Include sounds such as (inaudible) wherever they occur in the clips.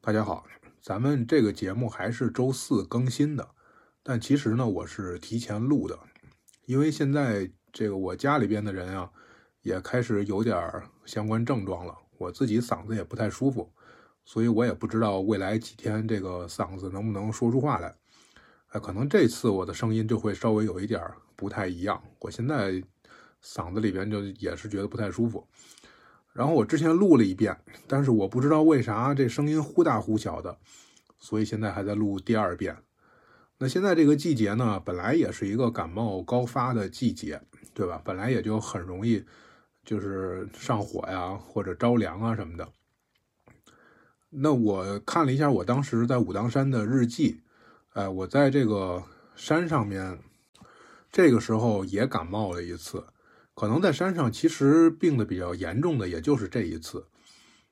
大家好，咱们这个节目还是周四更新的，但其实呢，我是提前录的，因为现在这个我家里边的人啊，也开始有点相关症状了，我自己嗓子也不太舒服，所以我也不知道未来几天这个嗓子能不能说出话来。哎，可能这次我的声音就会稍微有一点不太一样，我现在嗓子里边就也是觉得不太舒服。然后我之前录了一遍，但是我不知道为啥这声音忽大忽小的，所以现在还在录第二遍。那现在这个季节呢，本来也是一个感冒高发的季节，对吧？本来也就很容易就是上火呀，或者着凉啊什么的。那我看了一下我当时在武当山的日记，哎，我在这个山上面，这个时候也感冒了一次。可能在山上，其实病的比较严重的也就是这一次。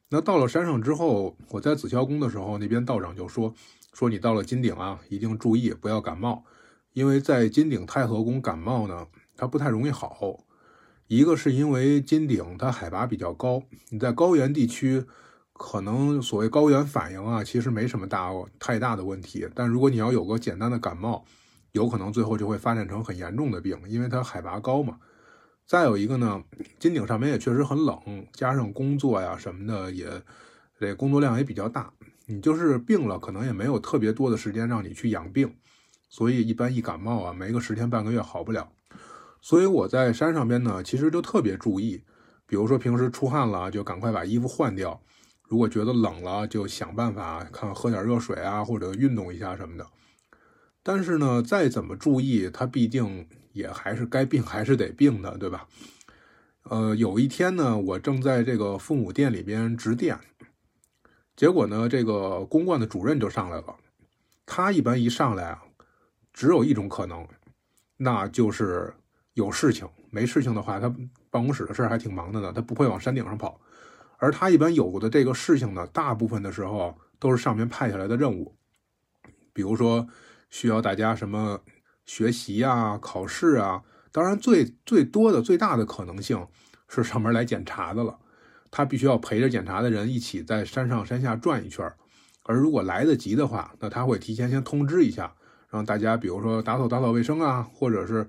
那到了山上之后，我在紫霄宫的时候，那边道长就说：“说你到了金顶啊，一定注意不要感冒，因为在金顶太和宫感冒呢，它不太容易好。一个是因为金顶它海拔比较高，你在高原地区，可能所谓高原反应啊，其实没什么大太大的问题。但如果你要有个简单的感冒，有可能最后就会发展成很严重的病，因为它海拔高嘛。”再有一个呢，金顶上面也确实很冷，加上工作呀什么的，也这工作量也比较大。你就是病了，可能也没有特别多的时间让你去养病，所以一般一感冒啊，没个十天半个月好不了。所以我在山上边呢，其实就特别注意，比如说平时出汗了，就赶快把衣服换掉；如果觉得冷了，就想办法看喝点热水啊，或者运动一下什么的。但是呢，再怎么注意，它毕竟。也还是该病还是得病的，对吧？呃，有一天呢，我正在这个父母店里边值店，结果呢，这个公馆的主任就上来了。他一般一上来啊，只有一种可能，那就是有事情。没事情的话，他办公室的事还挺忙的呢，他不会往山顶上跑。而他一般有的这个事情呢，大部分的时候都是上面派下来的任务，比如说需要大家什么。学习啊，考试啊，当然最最多的、最大的可能性是上门来检查的了。他必须要陪着检查的人一起在山上山下转一圈而如果来得及的话，那他会提前先通知一下，让大家比如说打扫打扫卫生啊，或者是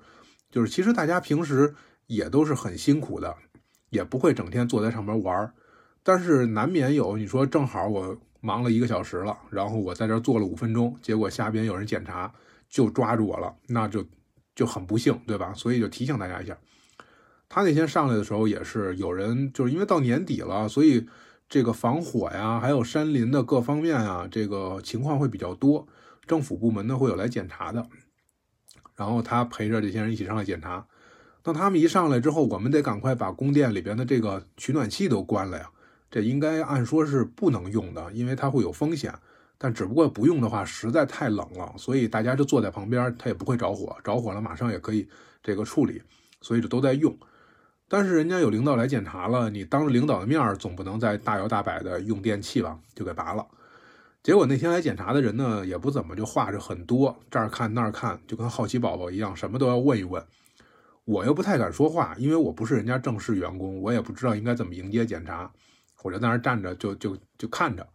就是其实大家平时也都是很辛苦的，也不会整天坐在上面玩但是难免有你说正好我忙了一个小时了，然后我在这坐了五分钟，结果下边有人检查。就抓住我了，那就就很不幸，对吧？所以就提醒大家一下。他那天上来的时候也是有人，就是因为到年底了，所以这个防火呀，还有山林的各方面啊，这个情况会比较多。政府部门呢会有来检查的，然后他陪着这些人一起上来检查。当他们一上来之后，我们得赶快把宫殿里边的这个取暖器都关了呀。这应该按说是不能用的，因为它会有风险。但只不过不用的话实在太冷了，所以大家就坐在旁边，它也不会着火，着火了马上也可以这个处理，所以就都在用。但是人家有领导来检查了，你当着领导的面总不能再大摇大摆的用电器吧，就给拔了。结果那天来检查的人呢，也不怎么就话着很多，这儿看那儿看，就跟好奇宝宝一样，什么都要问一问。我又不太敢说话，因为我不是人家正式员工，我也不知道应该怎么迎接检查，我就在那儿站着，就就就看着。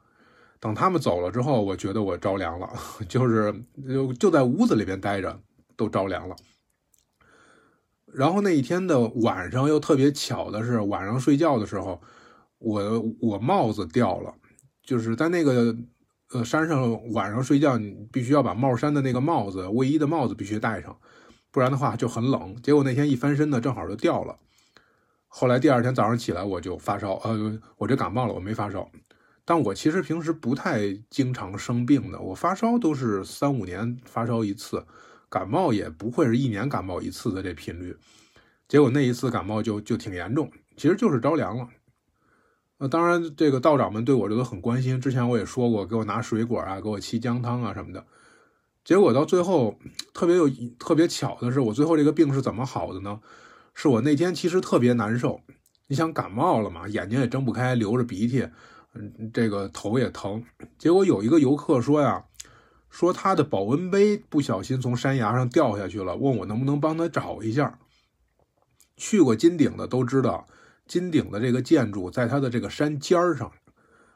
等他们走了之后，我觉得我着凉了，(laughs) 就是就就在屋子里边待着都着凉了。然后那一天的晚上又特别巧的是，晚上睡觉的时候，我我帽子掉了，就是在那个呃山上晚上睡觉，你必须要把帽衫的那个帽子、卫衣的帽子必须戴上，不然的话就很冷。结果那天一翻身呢，正好就掉了。后来第二天早上起来我就发烧，呃，我这感冒了，我没发烧。但我其实平时不太经常生病的，我发烧都是三五年发烧一次，感冒也不会是一年感冒一次的这频率。结果那一次感冒就就挺严重，其实就是着凉了。呃，当然这个道长们对我这都很关心，之前我也说过，给我拿水果啊，给我沏姜汤啊什么的。结果到最后特别有特别巧的是，我最后这个病是怎么好的呢？是我那天其实特别难受，你想感冒了嘛，眼睛也睁不开，流着鼻涕。嗯，这个头也疼，结果有一个游客说呀，说他的保温杯不小心从山崖上掉下去了，问我能不能帮他找一下。去过金顶的都知道，金顶的这个建筑在它的这个山尖儿上，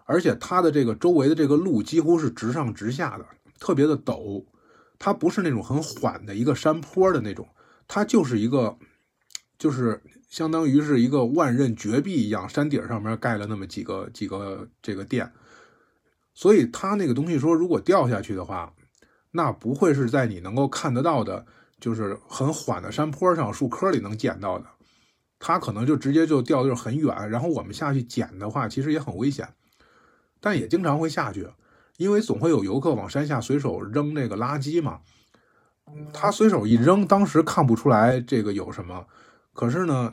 而且它的这个周围的这个路几乎是直上直下的，特别的陡。它不是那种很缓的一个山坡的那种，它就是一个，就是相当于是一个万仞绝壁一样，山顶上面盖了那么几个几个这个殿，所以它那个东西说如果掉下去的话，那不会是在你能够看得到的，就是很缓的山坡上树棵里能捡到的，它可能就直接就掉的就很远，然后我们下去捡的话，其实也很危险，但也经常会下去。因为总会有游客往山下随手扔那个垃圾嘛，他随手一扔，当时看不出来这个有什么，可是呢，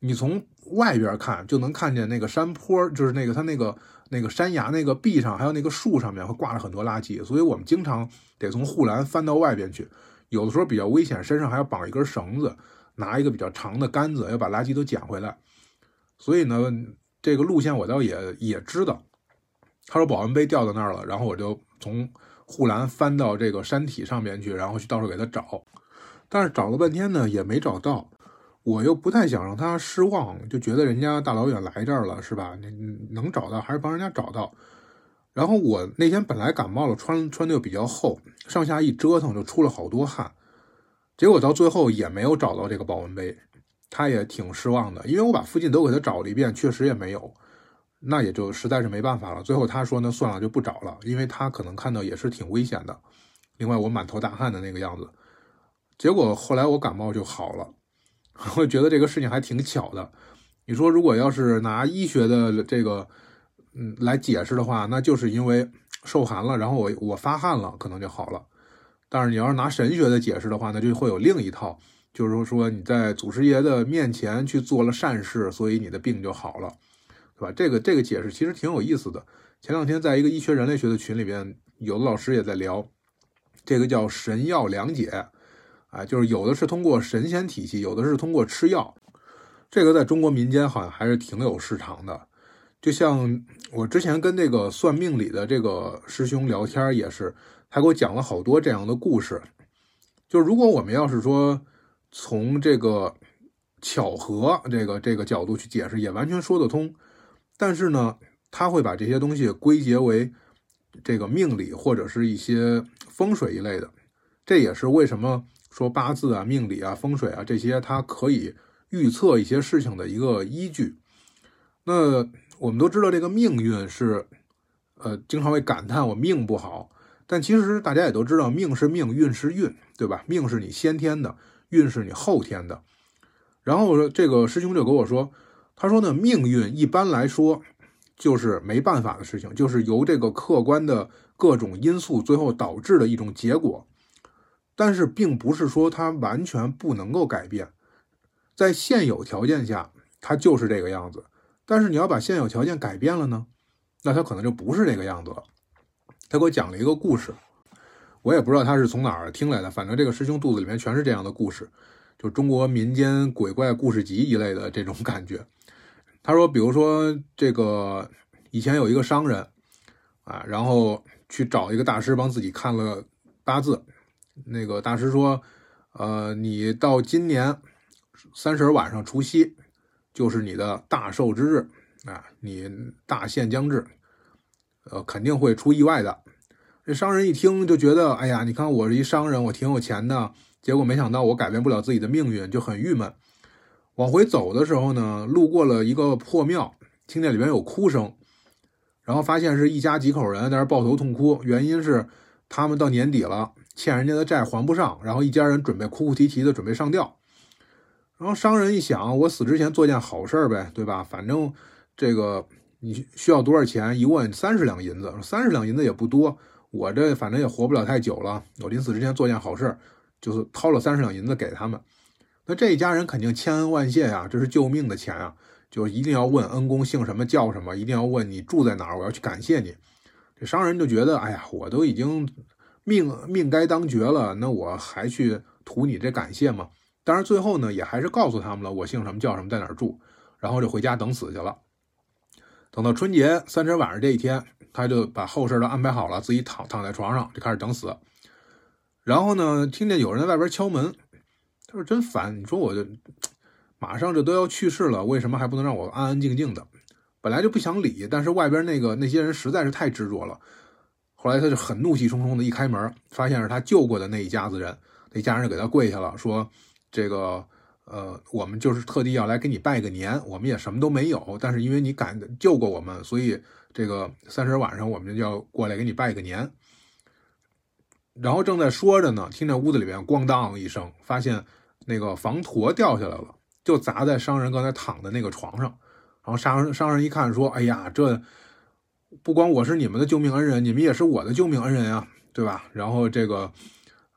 你从外边看就能看见那个山坡，就是那个他那个那个山崖那个壁上，还有那个树上面会挂着很多垃圾，所以我们经常得从护栏翻到外边去，有的时候比较危险，身上还要绑一根绳子，拿一个比较长的杆子，要把垃圾都捡回来。所以呢，这个路线我倒也也知道。他说保温杯掉到那儿了，然后我就从护栏翻到这个山体上面去，然后去到处给他找，但是找了半天呢也没找到。我又不太想让他失望，就觉得人家大老远来这儿了，是吧？你能找到还是帮人家找到。然后我那天本来感冒了，穿穿的又比较厚，上下一折腾就出了好多汗，结果到最后也没有找到这个保温杯，他也挺失望的，因为我把附近都给他找了一遍，确实也没有。那也就实在是没办法了。最后他说：“那算了，就不找了，因为他可能看到也是挺危险的。另外，我满头大汗的那个样子。结果后来我感冒就好了。我觉得这个事情还挺巧的。你说，如果要是拿医学的这个嗯来解释的话，那就是因为受寒了，然后我我发汗了，可能就好了。但是你要是拿神学的解释的话，那就会有另一套，就是说你在祖师爷的面前去做了善事，所以你的病就好了。”对吧？这个这个解释其实挺有意思的。前两天在一个医学人类学的群里边，有的老师也在聊，这个叫神药两解，啊，就是有的是通过神仙体系，有的是通过吃药。这个在中国民间好像还是挺有市场的。就像我之前跟这个算命里的这个师兄聊天也是，他给我讲了好多这样的故事。就如果我们要是说从这个巧合这个这个角度去解释，也完全说得通。但是呢，他会把这些东西归结为这个命理或者是一些风水一类的，这也是为什么说八字啊、命理啊、风水啊这些，它可以预测一些事情的一个依据。那我们都知道，这个命运是，呃，经常会感叹我命不好，但其实大家也都知道，命是命，运是运，对吧？命是你先天的，运是你后天的。然后这个师兄就跟我说。他说呢，命运一般来说就是没办法的事情，就是由这个客观的各种因素最后导致的一种结果。但是并不是说它完全不能够改变，在现有条件下它就是这个样子。但是你要把现有条件改变了呢，那它可能就不是这个样子了。他给我讲了一个故事，我也不知道他是从哪儿听来的，反正这个师兄肚子里面全是这样的故事，就中国民间鬼怪故事集一类的这种感觉。他说：“比如说，这个以前有一个商人，啊，然后去找一个大师帮自己看了八字。那个大师说，呃，你到今年三十晚上除夕，就是你的大寿之日啊，你大限将至，呃，肯定会出意外的。这商人一听就觉得，哎呀，你看我是一商人，我挺有钱的，结果没想到我改变不了自己的命运，就很郁闷。”往回走的时候呢，路过了一个破庙，听见里面有哭声，然后发现是一家几口人在那抱头痛哭，原因是他们到年底了，欠人家的债还不上，然后一家人准备哭哭啼啼的准备上吊。然后商人一想，我死之前做件好事呗，对吧？反正这个你需要多少钱？一问三十两银子，三十两银子也不多，我这反正也活不了太久了，我临死之前做件好事，就是掏了三十两银子给他们。那这一家人肯定千恩万谢呀，这是救命的钱啊，就一定要问恩公姓什么叫什么，一定要问你住在哪儿，我要去感谢你。这商人就觉得，哎呀，我都已经命命该当绝了，那我还去图你这感谢吗？当然最后呢，也还是告诉他们了，我姓什么叫什么，在哪儿住，然后就回家等死去了。等到春节三十晚上这一天，他就把后事都安排好了，自己躺躺在床上就开始等死。然后呢，听见有人在外边敲门。他说真烦，你说我就马上这都要去世了，为什么还不能让我安安静静的？本来就不想理，但是外边那个那些人实在是太执着了。后来他就很怒气冲冲的一开门，发现是他救过的那一家子人，那家人就给他跪下了，说：“这个呃，我们就是特地要来给你拜个年，我们也什么都没有，但是因为你敢救过我们，所以这个三十晚上我们就要过来给你拜个年。”然后正在说着呢，听见屋子里边咣当一声，发现那个房坨掉下来了，就砸在商人刚才躺的那个床上。然后商人商人一看说：“哎呀，这不光我是你们的救命恩人，你们也是我的救命恩人啊，对吧？”然后这个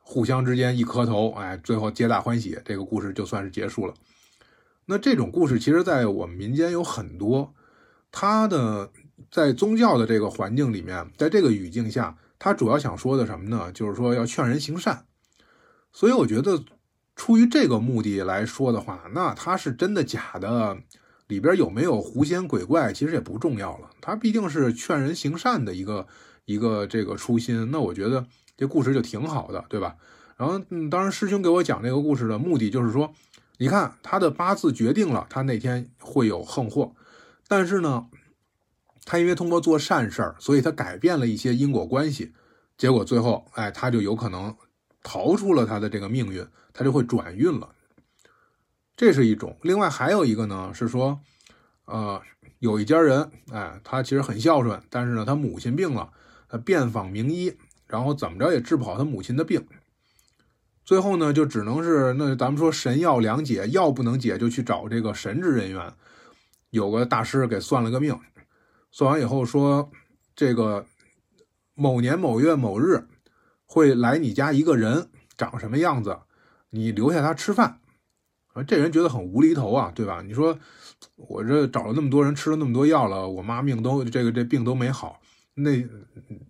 互相之间一磕头，哎，最后皆大欢喜，这个故事就算是结束了。那这种故事其实，在我们民间有很多，它的在宗教的这个环境里面，在这个语境下。他主要想说的什么呢？就是说要劝人行善，所以我觉得出于这个目的来说的话，那他是真的假的，里边有没有狐仙鬼怪，其实也不重要了。他毕竟是劝人行善的一个一个这个初心，那我觉得这故事就挺好的，对吧？然后，嗯，当然师兄给我讲这个故事的目的就是说，你看他的八字决定了他那天会有横祸，但是呢。他因为通过做善事儿，所以他改变了一些因果关系，结果最后，哎，他就有可能逃出了他的这个命运，他就会转运了。这是一种。另外还有一个呢，是说，呃，有一家人，哎，他其实很孝顺，但是呢，他母亲病了，他遍访名医，然后怎么着也治不好他母亲的病，最后呢，就只能是那咱们说神药两解，药不能解，就去找这个神职人员，有个大师给算了个命。算完以后说，这个某年某月某日会来你家一个人，长什么样子？你留下他吃饭。这人觉得很无厘头啊，对吧？你说我这找了那么多人，吃了那么多药了，我妈命都这个这病都没好。那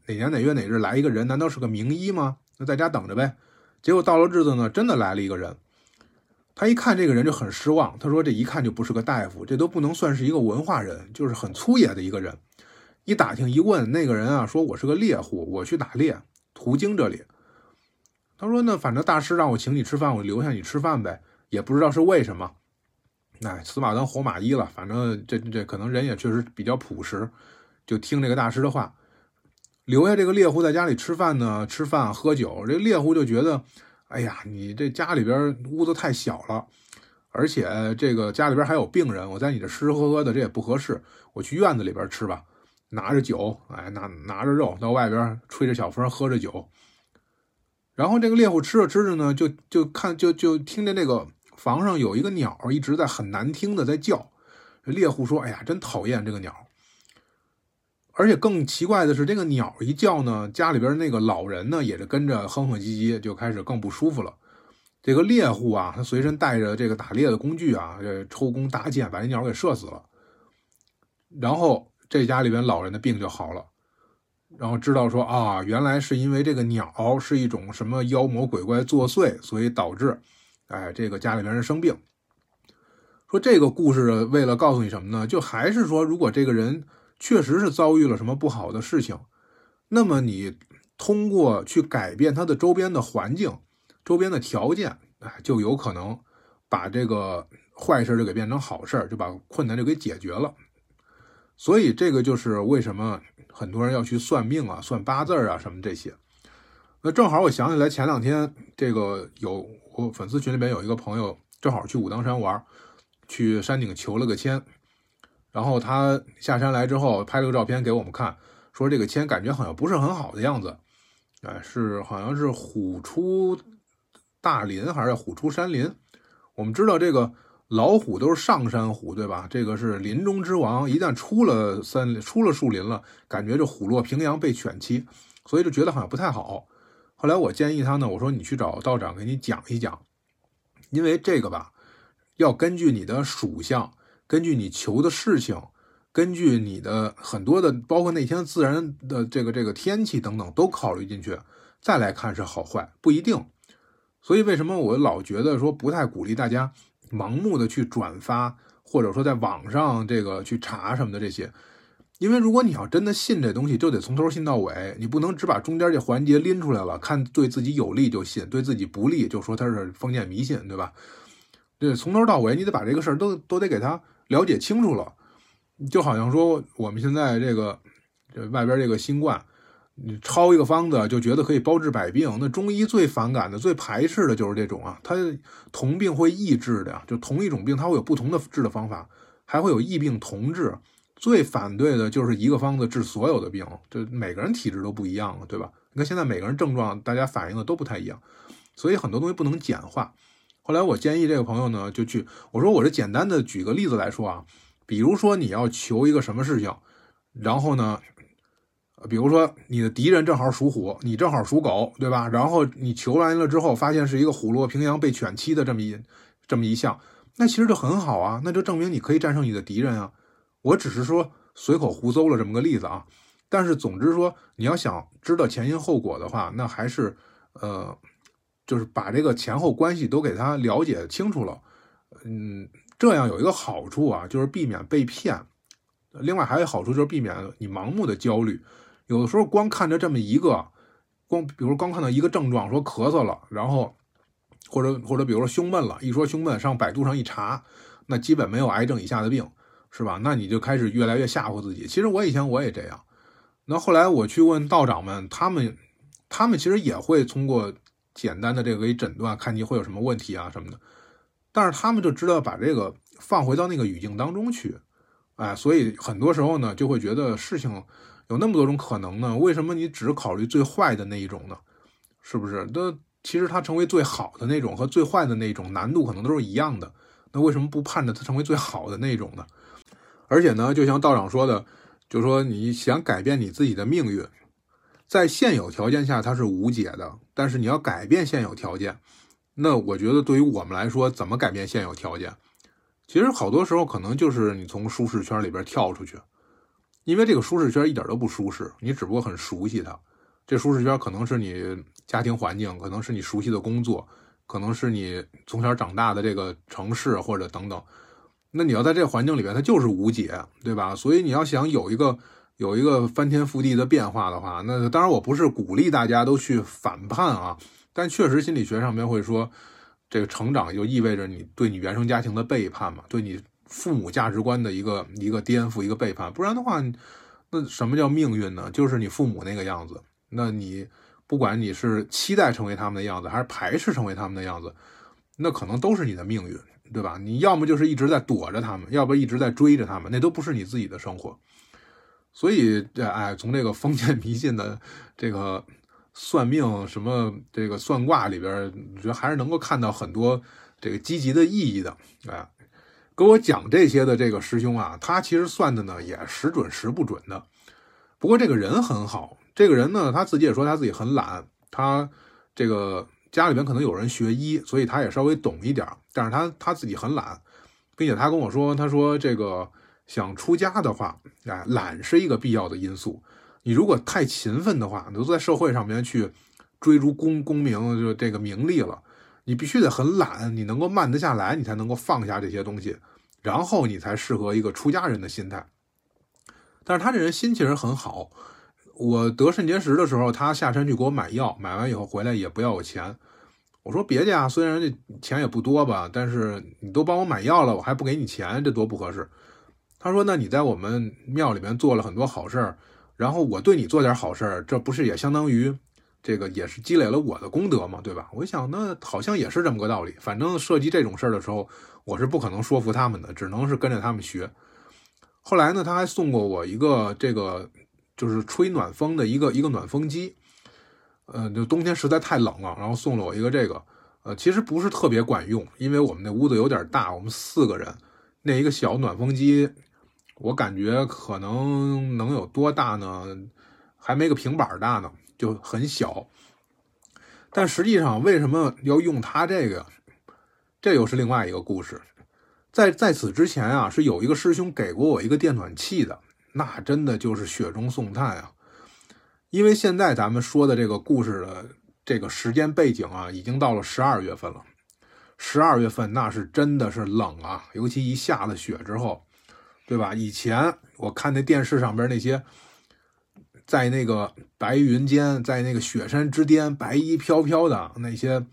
哪年哪月哪日来一个人，难道是个名医吗？那在家等着呗。结果到了日子呢，真的来了一个人。他一看这个人就很失望，他说：“这一看就不是个大夫，这都不能算是一个文化人，就是很粗野的一个人。”一打听一问，那个人啊说：“我是个猎户，我去打猎，途经这里。”他说：“那反正大师让我请你吃饭，我留下你吃饭呗，也不知道是为什么。”哎，死马当活马医了，反正这这可能人也确实比较朴实，就听这个大师的话，留下这个猎户在家里吃饭呢，吃饭喝酒。这猎户就觉得。哎呀，你这家里边屋子太小了，而且这个家里边还有病人，我在你这吃吃喝喝的这也不合适，我去院子里边吃吧。拿着酒，哎，拿拿着肉到外边吹着小风，喝着酒。然后这个猎户吃着吃着呢，就就看就就听见那个房上有一个鸟一直在很难听的在叫。猎户说：“哎呀，真讨厌这个鸟。”而且更奇怪的是，这个鸟一叫呢，家里边那个老人呢也是跟着哼哼唧唧，就开始更不舒服了。这个猎户啊，他随身带着这个打猎的工具啊，这抽弓搭箭，把这鸟给射死了。然后这家里边老人的病就好了，然后知道说啊，原来是因为这个鸟是一种什么妖魔鬼怪作祟，所以导致，哎，这个家里边人生病。说这个故事为了告诉你什么呢？就还是说，如果这个人。确实是遭遇了什么不好的事情，那么你通过去改变他的周边的环境、周边的条件，哎，就有可能把这个坏事就给变成好事就把困难就给解决了。所以这个就是为什么很多人要去算命啊、算八字啊什么这些。那正好我想起来前两天这个有我粉丝群里边有一个朋友正好去武当山玩，去山顶求了个签。然后他下山来之后拍了个照片给我们看，说这个签感觉好像不是很好的样子，哎，是好像是虎出大林还是虎出山林？我们知道这个老虎都是上山虎，对吧？这个是林中之王，一旦出了森林、出了树林了，感觉就虎落平阳被犬欺，所以就觉得好像不太好。后来我建议他呢，我说你去找道长给你讲一讲，因为这个吧，要根据你的属相。根据你求的事情，根据你的很多的，包括那天自然的这个这个天气等等，都考虑进去，再来看是好坏不一定。所以为什么我老觉得说不太鼓励大家盲目的去转发，或者说在网上这个去查什么的这些？因为如果你要真的信这东西，就得从头信到尾，你不能只把中间这环节拎出来了，看对自己有利就信，对自己不利就说它是封建迷信，对吧？对，从头到尾你得把这个事儿都都得给他。了解清楚了，就好像说我们现在这个这外边这个新冠，你抄一个方子就觉得可以包治百病，那中医最反感的、最排斥的就是这种啊，它同病会异治的，就同一种病它会有不同的治的方法，还会有异病同治。最反对的就是一个方子治所有的病，就每个人体质都不一样了，对吧？你看现在每个人症状，大家反映的都不太一样，所以很多东西不能简化。后来我建议这个朋友呢，就去我说我这简单的举个例子来说啊，比如说你要求一个什么事情，然后呢，比如说你的敌人正好属虎，你正好属狗，对吧？然后你求完了之后，发现是一个虎落平阳被犬欺的这么一这么一项，那其实就很好啊，那就证明你可以战胜你的敌人啊。我只是说随口胡诌了这么个例子啊，但是总之说你要想知道前因后果的话，那还是呃，就是把这个前后关系都给他了解清楚了，嗯，这样有一个好处啊，就是避免被骗。另外还有好处就是避免你盲目的焦虑。有的时候光看着这么一个，光比如光看到一个症状，说咳嗽了，然后或者或者比如说胸闷了，一说胸闷上百度上一查，那基本没有癌症以下的病。是吧？那你就开始越来越吓唬自己。其实我以前我也这样。那后来我去问道长们，他们他们其实也会通过简单的这个给诊断，看你会有什么问题啊什么的。但是他们就知道把这个放回到那个语境当中去，哎，所以很多时候呢，就会觉得事情有那么多种可能呢。为什么你只考虑最坏的那一种呢？是不是？那其实它成为最好的那种和最坏的那种难度可能都是一样的。那为什么不盼着它成为最好的那种呢？而且呢，就像道长说的，就说你想改变你自己的命运，在现有条件下它是无解的。但是你要改变现有条件，那我觉得对于我们来说，怎么改变现有条件？其实好多时候可能就是你从舒适圈里边跳出去，因为这个舒适圈一点都不舒适，你只不过很熟悉它。这舒适圈可能是你家庭环境，可能是你熟悉的工作，可能是你从小长大的这个城市或者等等。那你要在这个环境里边，它就是无解，对吧？所以你要想有一个有一个翻天覆地的变化的话，那当然我不是鼓励大家都去反叛啊，但确实心理学上面会说，这个成长就意味着你对你原生家庭的背叛嘛，对你父母价值观的一个一个颠覆，一个背叛。不然的话，那什么叫命运呢？就是你父母那个样子。那你不管你是期待成为他们的样子，还是排斥成为他们的样子，那可能都是你的命运。对吧？你要么就是一直在躲着他们，要不一直在追着他们，那都不是你自己的生活。所以，这哎，从这个封建迷信的这个算命什么这个算卦里边，我觉得还是能够看到很多这个积极的意义的。哎，跟我讲这些的这个师兄啊，他其实算的呢也时准时不准的。不过这个人很好，这个人呢他自己也说他自己很懒，他这个。家里边可能有人学医，所以他也稍微懂一点但是他他自己很懒，并且他跟我说，他说这个想出家的话，哎，懒是一个必要的因素。你如果太勤奋的话，你都在社会上面去追逐功功名，就这个名利了，你必须得很懒，你能够慢得下来，你才能够放下这些东西，然后你才适合一个出家人的心态。但是他这人心其实很好，我得肾结石的时候，他下山去给我买药，买完以后回来也不要我钱。我说别介啊，虽然这钱也不多吧，但是你都帮我买药了，我还不给你钱，这多不合适。他说：“那你在我们庙里面做了很多好事儿，然后我对你做点好事儿，这不是也相当于这个也是积累了我的功德嘛？对吧？”我想，那好像也是这么个道理。反正涉及这种事儿的时候，我是不可能说服他们的，只能是跟着他们学。后来呢，他还送过我一个这个就是吹暖风的一个一个暖风机。呃，就冬天实在太冷了，然后送了我一个这个，呃，其实不是特别管用，因为我们那屋子有点大，我们四个人，那一个小暖风机，我感觉可能能有多大呢？还没个平板大呢，就很小。但实际上，为什么要用它这个？这又是另外一个故事。在在此之前啊，是有一个师兄给过我一个电暖器的，那真的就是雪中送炭啊。因为现在咱们说的这个故事的这个时间背景啊，已经到了十二月份了。十二月份那是真的是冷啊，尤其一下了雪之后，对吧？以前我看那电视上边那些，在那个白云间，在那个雪山之巅，白衣飘飘的那些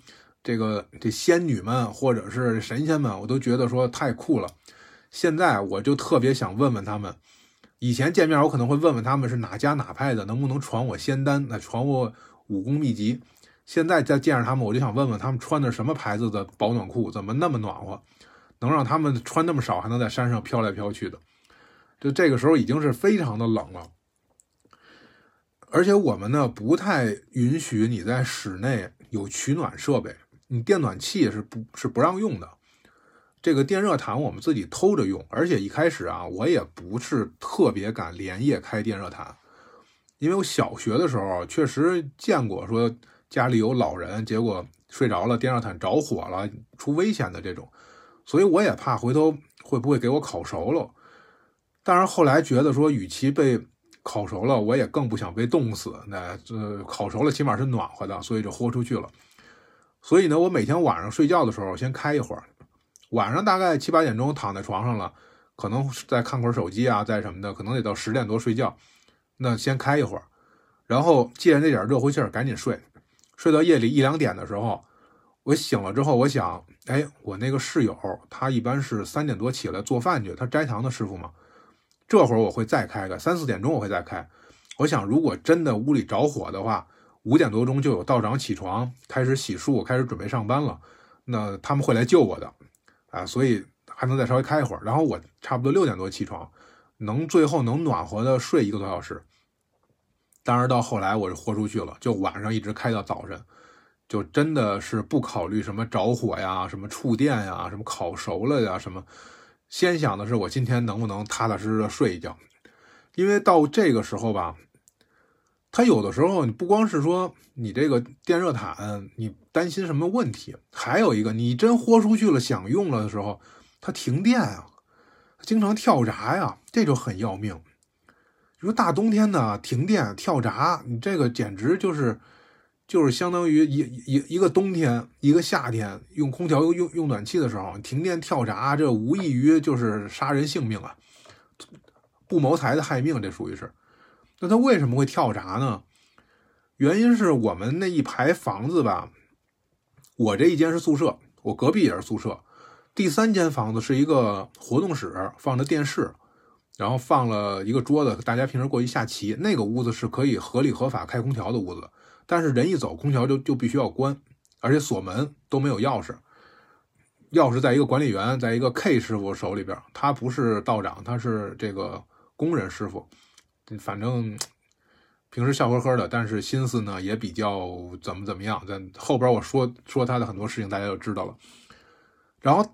这个这仙女们或者是神仙们，我都觉得说太酷了。现在我就特别想问问他们，以前见面我可能会问问他们是哪家哪派的，能不能传我仙丹，那传我武功秘籍。现在再见着他们，我就想问问他们穿的什么牌子的保暖裤，怎么那么暖和，能让他们穿那么少还能在山上飘来飘去的？就这个时候已经是非常的冷了，而且我们呢不太允许你在室内有取暖设备，你电暖器是不是不让用的。这个电热毯我们自己偷着用，而且一开始啊，我也不是特别敢连夜开电热毯，因为我小学的时候确实见过说。家里有老人，结果睡着了，电热毯着火了，出危险的这种，所以我也怕回头会不会给我烤熟了。但是后来觉得说，与其被烤熟了，我也更不想被冻死。那这烤熟了起码是暖和的，所以就豁出去了。所以呢，我每天晚上睡觉的时候先开一会儿，晚上大概七八点钟躺在床上了，可能再看会儿手机啊，再什么的，可能得到十点多睡觉。那先开一会儿，然后借着那点热乎气儿赶紧睡。睡到夜里一两点的时候，我醒了之后，我想，哎，我那个室友他一般是三点多起来做饭去，他斋堂的师傅嘛。这会儿我会再开个三四点钟，我会再开。我想，如果真的屋里着火的话，五点多钟就有道长起床开始洗漱，开始准备上班了，那他们会来救我的啊，所以还能再稍微开一会儿。然后我差不多六点多起床，能最后能暖和的睡一个多小时。当然，到后来我是豁出去了，就晚上一直开到早晨，就真的是不考虑什么着火呀、什么触电呀、什么烤熟了呀、什么，先想的是我今天能不能踏踏实实的睡一觉。因为到这个时候吧，它有的时候你不光是说你这个电热毯你担心什么问题，还有一个你真豁出去了想用了的时候，它停电啊，经常跳闸呀，这就很要命。你说大冬天的停电跳闸，你这个简直就是，就是相当于一一一个冬天，一个夏天用空调用用暖气的时候停电跳闸，这无异于就是杀人性命啊，不谋财的害命，这属于是。那他为什么会跳闸呢？原因是我们那一排房子吧，我这一间是宿舍，我隔壁也是宿舍，第三间房子是一个活动室，放着电视。然后放了一个桌子，大家平时过去下棋。那个屋子是可以合理合法开空调的屋子，但是人一走，空调就就必须要关，而且锁门都没有钥匙，钥匙在一个管理员，在一个 K 师傅手里边，他不是道长，他是这个工人师傅，反正平时笑呵呵的，但是心思呢也比较怎么怎么样。在后边我说说他的很多事情，大家就知道了。然后。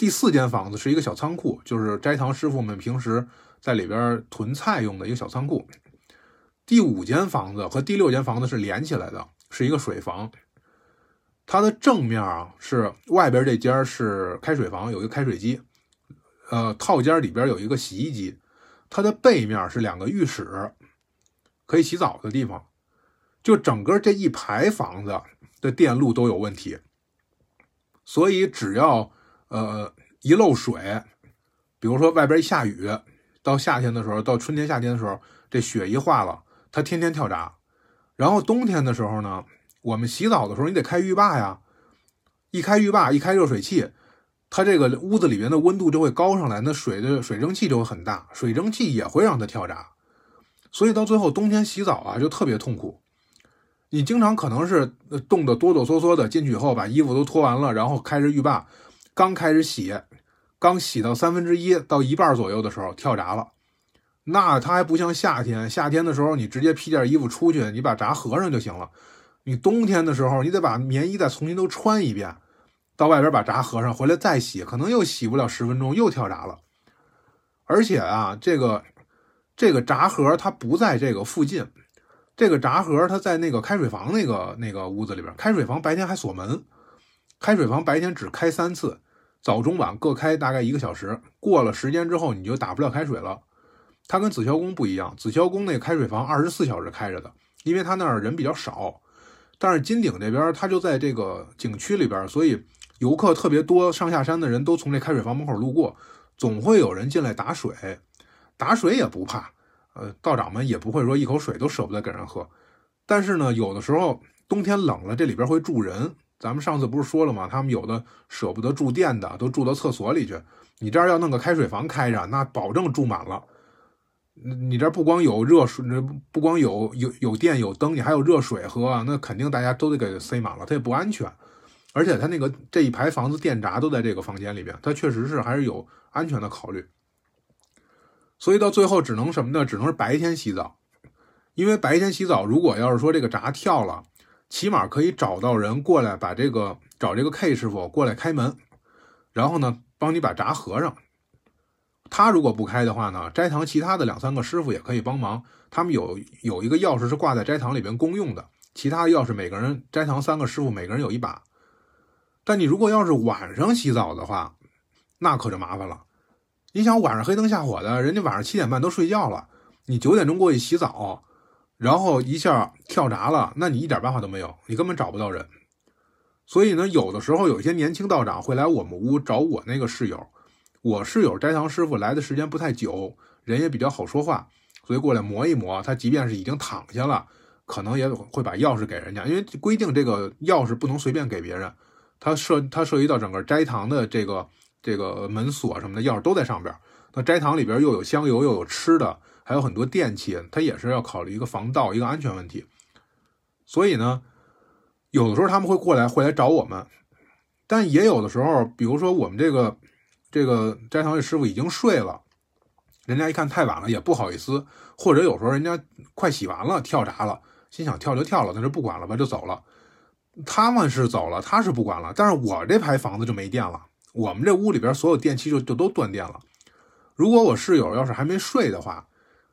第四间房子是一个小仓库，就是斋堂师傅们平时在里边囤菜用的一个小仓库。第五间房子和第六间房子是连起来的，是一个水房。它的正面啊是外边这间是开水房，有一个开水机，呃，套间里边有一个洗衣机。它的背面是两个浴室，可以洗澡的地方。就整个这一排房子的电路都有问题，所以只要。呃，一漏水，比如说外边一下雨，到夏天的时候，到春天、夏天的时候，这雪一化了，它天天跳闸。然后冬天的时候呢，我们洗澡的时候你得开浴霸呀，一开浴霸，一开热水器，它这个屋子里面的温度就会高上来，那水的水蒸气就会很大，水蒸气也会让它跳闸。所以到最后冬天洗澡啊就特别痛苦，你经常可能是冻得哆哆嗦嗦的进去以后，把衣服都脱完了，然后开着浴霸。刚开始洗，刚洗到三分之一到一半左右的时候跳闸了，那它还不像夏天，夏天的时候你直接披件衣服出去，你把闸合上就行了。你冬天的时候你得把棉衣再重新都穿一遍，到外边把闸合上，回来再洗，可能又洗不了十分钟又跳闸了。而且啊，这个这个闸盒它不在这个附近，这个闸盒它在那个开水房那个那个屋子里边，开水房白天还锁门，开水房白天只开三次。早中晚各开大概一个小时，过了时间之后你就打不了开水了。它跟紫霄宫不一样，紫霄宫那开水房二十四小时开着的，因为它那儿人比较少。但是金顶这边它就在这个景区里边，所以游客特别多，上下山的人都从这开水房门口路过，总会有人进来打水。打水也不怕，呃，道长们也不会说一口水都舍不得给人喝。但是呢，有的时候冬天冷了，这里边会住人，咱们上次不是说了吗？他们有的舍不得住电的，都住到厕所里去。你这儿要弄个开水房开着，那保证住满了。你这不光有热水，不光有有有电有灯，你还有热水喝，那肯定大家都得给塞满了，它也不安全。而且它那个这一排房子电闸都在这个房间里边，它确实是还是有安全的考虑。所以到最后只能什么呢？只能是白天洗澡，因为白天洗澡，如果要是说这个闸跳了，起码可以找到人过来把这个找这个 K 师傅过来开门，然后呢帮你把闸合上。他如果不开的话呢，斋堂其他的两三个师傅也可以帮忙。他们有有一个钥匙是挂在斋堂里边公用的，其他的钥匙每个人斋堂三个师傅每个人有一把。但你如果要是晚上洗澡的话，那可就麻烦了。你想晚上黑灯瞎火的，人家晚上七点半都睡觉了，你九点钟过去洗澡，然后一下跳闸了，那你一点办法都没有，你根本找不到人。所以呢，有的时候有一些年轻道长会来我们屋找我那个室友。我室友斋堂师傅来的时间不太久，人也比较好说话，所以过来磨一磨。他即便是已经躺下了，可能也会把钥匙给人家，因为规定这个钥匙不能随便给别人。他涉他涉及到整个斋堂的这个这个门锁什么的，钥匙都在上边。那斋堂里边又有香油，又有吃的，还有很多电器，它也是要考虑一个防盗、一个安全问题。所以呢，有的时候他们会过来，会来找我们，但也有的时候，比如说我们这个。这个斋堂的师傅已经睡了，人家一看太晚了，也不好意思。或者有时候人家快洗完了，跳闸了，心想跳就跳了，那就不管了吧，就走了。他们是走了，他是不管了。但是我这排房子就没电了，我们这屋里边所有电器就就都断电了。如果我室友要是还没睡的话，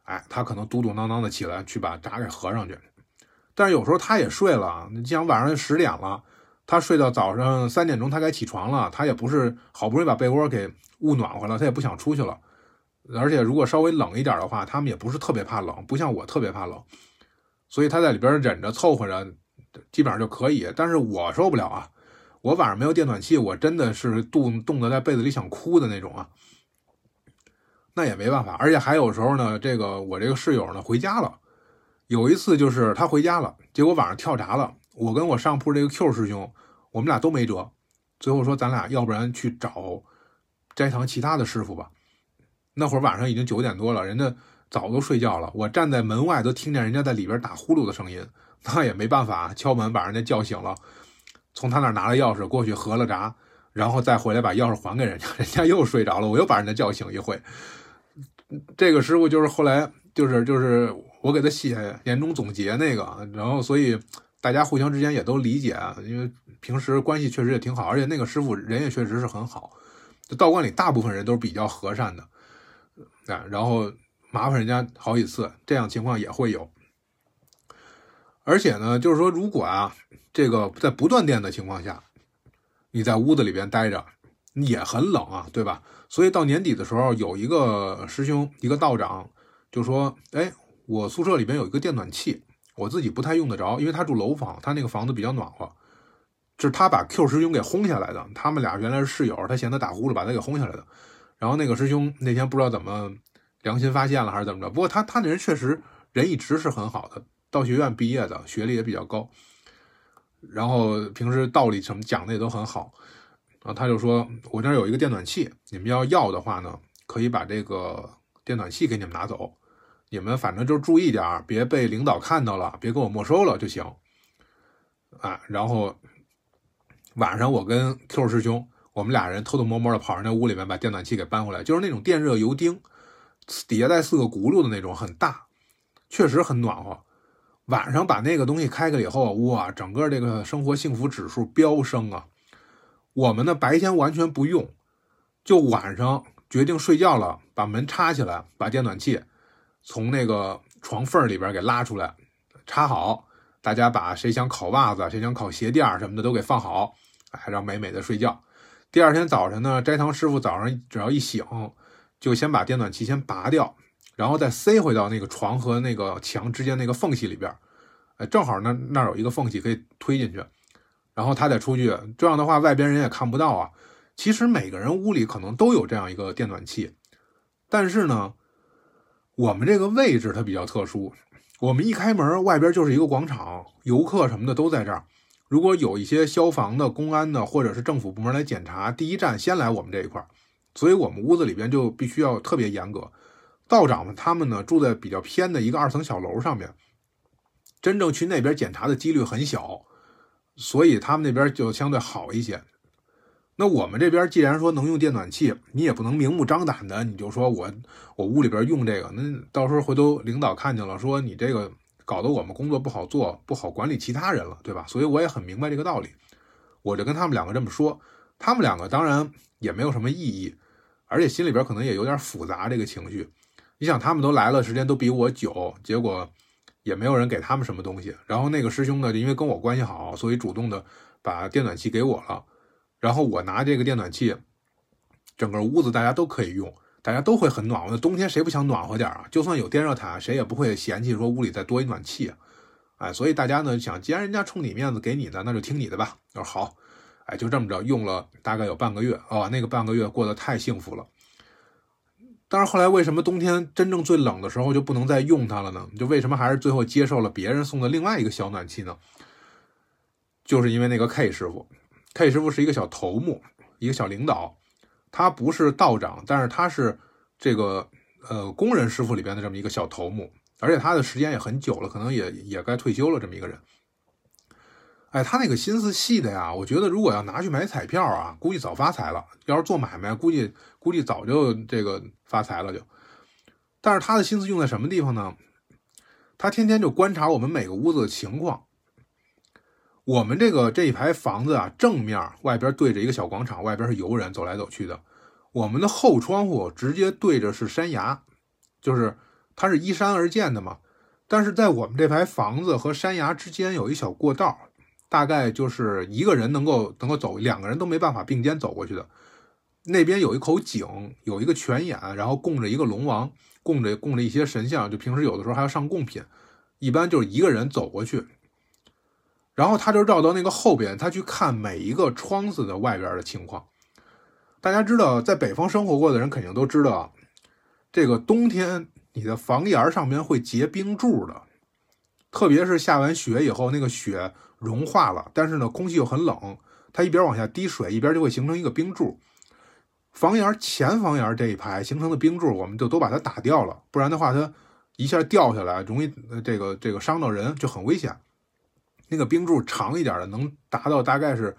哎，他可能嘟嘟囔囔的起来去把闸给合上去。但是有时候他也睡了，你想晚上十点了。他睡到早上三点钟，他该起床了。他也不是好不容易把被窝给捂暖和了，他也不想出去了。而且如果稍微冷一点的话，他们也不是特别怕冷，不像我特别怕冷，所以他在里边忍着凑合着，基本上就可以。但是我受不了啊！我晚上没有电暖气，我真的是冻冻得在被子里想哭的那种啊。那也没办法。而且还有时候呢，这个我这个室友呢回家了，有一次就是他回家了，结果晚上跳闸了。我跟我上铺这个 Q 师兄，我们俩都没辙。最后说，咱俩要不然去找斋堂其他的师傅吧。那会儿晚上已经九点多了，人家早都睡觉了。我站在门外都听见人家在里边打呼噜的声音，那也没办法，敲门把人家叫醒了，从他那拿了钥匙过去合了闸，然后再回来把钥匙还给人家，(laughs) 人家又睡着了，我又把人家叫醒一回。这个师傅就是后来就是就是我给他写年终总结那个，然后所以。大家互相之间也都理解，因为平时关系确实也挺好，而且那个师傅人也确实是很好。道观里大部分人都是比较和善的，啊，然后麻烦人家好几次，这样情况也会有。而且呢，就是说，如果啊，这个在不断电的情况下，你在屋子里边待着也很冷啊，对吧？所以到年底的时候，有一个师兄，一个道长就说：“哎，我宿舍里边有一个电暖气。”我自己不太用得着，因为他住楼房，他那个房子比较暖和，就是他把 Q 师兄给轰下来的。他们俩原来是室友，他嫌他打呼噜，把他给轰下来的。然后那个师兄那天不知道怎么良心发现了还是怎么着，不过他他那人确实人一直是很好的，道学院毕业的，学历也比较高，然后平时道理什么讲的也都很好。然后他就说：“我这儿有一个电暖器，你们要要的话呢，可以把这个电暖器给你们拿走。”你们反正就注意点别被领导看到了，别给我没收了就行。啊，然后晚上我跟 Q 师兄，我们俩人偷偷摸摸的跑上那屋里面，把电暖器给搬回来，就是那种电热油汀，底下带四个轱辘的那种，很大，确实很暖和。晚上把那个东西开开以后，哇，整个这个生活幸福指数飙升啊！我们呢白天完全不用，就晚上决定睡觉了，把门插起来，把电暖器。从那个床缝里边给拉出来，插好，大家把谁想烤袜子，谁想烤鞋垫什么的都给放好，还让美美的睡觉。第二天早晨呢，斋堂师傅早上只要一醒，就先把电暖器先拔掉，然后再塞回到那个床和那个墙之间那个缝隙里边，哎，正好那那有一个缝隙可以推进去，然后他再出去，这样的话外边人也看不到啊。其实每个人屋里可能都有这样一个电暖气，但是呢。我们这个位置它比较特殊，我们一开门，外边就是一个广场，游客什么的都在这儿。如果有一些消防的、公安的或者是政府部门来检查，第一站先来我们这一块儿，所以我们屋子里边就必须要特别严格。道长们他们呢住在比较偏的一个二层小楼上面，真正去那边检查的几率很小，所以他们那边就相对好一些。那我们这边既然说能用电暖气，你也不能明目张胆的，你就说我我屋里边用这个，那到时候回头领导看见了，说你这个搞得我们工作不好做，不好管理其他人了，对吧？所以我也很明白这个道理，我就跟他们两个这么说，他们两个当然也没有什么异议，而且心里边可能也有点复杂这个情绪。你想，他们都来了，时间都比我久，结果也没有人给他们什么东西。然后那个师兄呢，就因为跟我关系好，所以主动的把电暖气给我了。然后我拿这个电暖气，整个屋子大家都可以用，大家都会很暖和。那冬天谁不想暖和点啊？就算有电热毯，谁也不会嫌弃说屋里再多一暖气。哎，所以大家呢想，既然人家冲你面子给你的，那就听你的吧。我说好，哎，就这么着用了大概有半个月啊，那个半个月过得太幸福了。但是后来为什么冬天真正最冷的时候就不能再用它了呢？就为什么还是最后接受了别人送的另外一个小暖气呢？就是因为那个 K 师傅。K 师傅是一个小头目，一个小领导，他不是道长，但是他是这个呃工人师傅里边的这么一个小头目，而且他的时间也很久了，可能也也该退休了这么一个人。哎，他那个心思细的呀，我觉得如果要拿去买彩票啊，估计早发财了；要是做买卖，估计估计早就这个发财了就。但是他的心思用在什么地方呢？他天天就观察我们每个屋子的情况。我们这个这一排房子啊，正面外边对着一个小广场，外边是游人走来走去的。我们的后窗户直接对着是山崖，就是它是依山而建的嘛。但是在我们这排房子和山崖之间有一小过道，大概就是一个人能够能够走，两个人都没办法并肩走过去的。那边有一口井，有一个泉眼，然后供着一个龙王，供着供着一些神像，就平时有的时候还要上贡品，一般就是一个人走过去。然后他就绕到那个后边，他去看每一个窗子的外边的情况。大家知道，在北方生活过的人肯定都知道，这个冬天你的房檐上面会结冰柱的，特别是下完雪以后，那个雪融化了，但是呢空气又很冷，它一边往下滴水，一边就会形成一个冰柱。房檐前房檐这一排形成的冰柱，我们就都把它打掉了，不然的话它一下掉下来，容易这个这个伤到人，就很危险。那个冰柱长一点的，能达到大概是，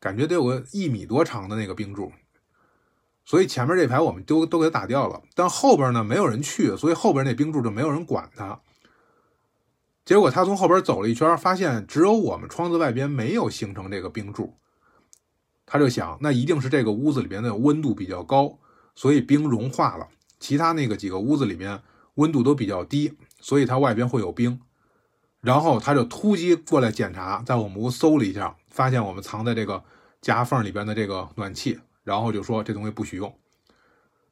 感觉得有个一米多长的那个冰柱，所以前面这排我们都都给打掉了，但后边呢没有人去，所以后边那冰柱就没有人管它。结果他从后边走了一圈，发现只有我们窗子外边没有形成这个冰柱，他就想，那一定是这个屋子里边的温度比较高，所以冰融化了。其他那个几个屋子里面温度都比较低，所以它外边会有冰。然后他就突击过来检查，在我们屋搜了一下，发现我们藏在这个夹缝里边的这个暖气，然后就说这东西不许用。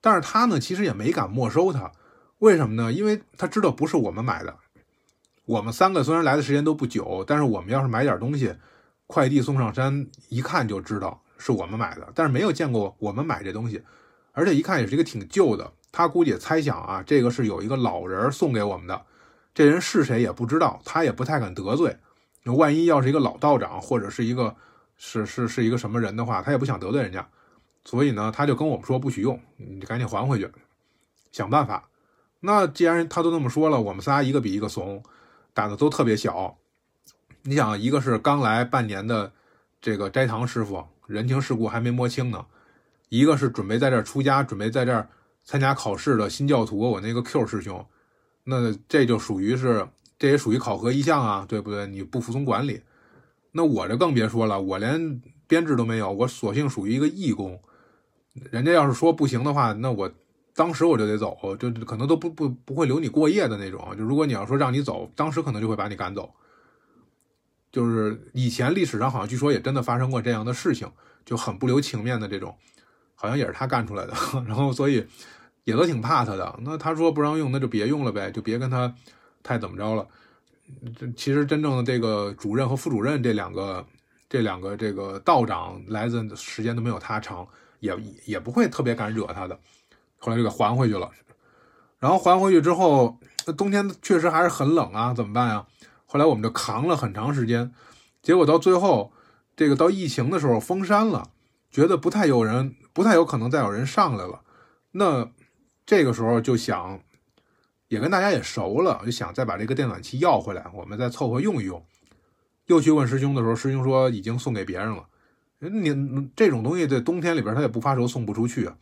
但是他呢，其实也没敢没收它，为什么呢？因为他知道不是我们买的。我们三个虽然来的时间都不久，但是我们要是买点东西，快递送上山，一看就知道是我们买的。但是没有见过我们买这东西，而且一看也是一个挺旧的。他估计猜想啊，这个是有一个老人送给我们的。这人是谁也不知道，他也不太敢得罪。万一要是一个老道长，或者是一个是是是一个什么人的话，他也不想得罪人家，所以呢，他就跟我们说不许用，你赶紧还回去，想办法。那既然他都那么说了，我们仨一个比一个怂，胆子都特别小。你想，一个是刚来半年的这个斋堂师傅，人情世故还没摸清呢；一个是准备在这儿出家、准备在这儿参加考试的新教徒，我那个 Q 师兄。那这就属于是，这也属于考核一项啊，对不对？你不服从管理，那我这更别说了，我连编制都没有，我索性属于一个义工。人家要是说不行的话，那我当时我就得走，就可能都不不不会留你过夜的那种。就如果你要说让你走，当时可能就会把你赶走。就是以前历史上好像据说也真的发生过这样的事情，就很不留情面的这种，好像也是他干出来的。(laughs) 然后所以。也都挺怕他的，那他说不让用，那就别用了呗，就别跟他太怎么着了。这其实真正的这个主任和副主任这两个，这两个这个道长来的时间都没有他长，也也不会特别敢惹他的。后来就给还回去了。然后还回去之后，那冬天确实还是很冷啊，怎么办呀？后来我们就扛了很长时间，结果到最后，这个到疫情的时候封山了，觉得不太有人，不太有可能再有人上来了。那这个时候就想，也跟大家也熟了，就想再把这个电暖气要回来，我们再凑合用一用。又去问师兄的时候，师兄说已经送给别人了。你这种东西在冬天里边，它也不发愁送不出去啊。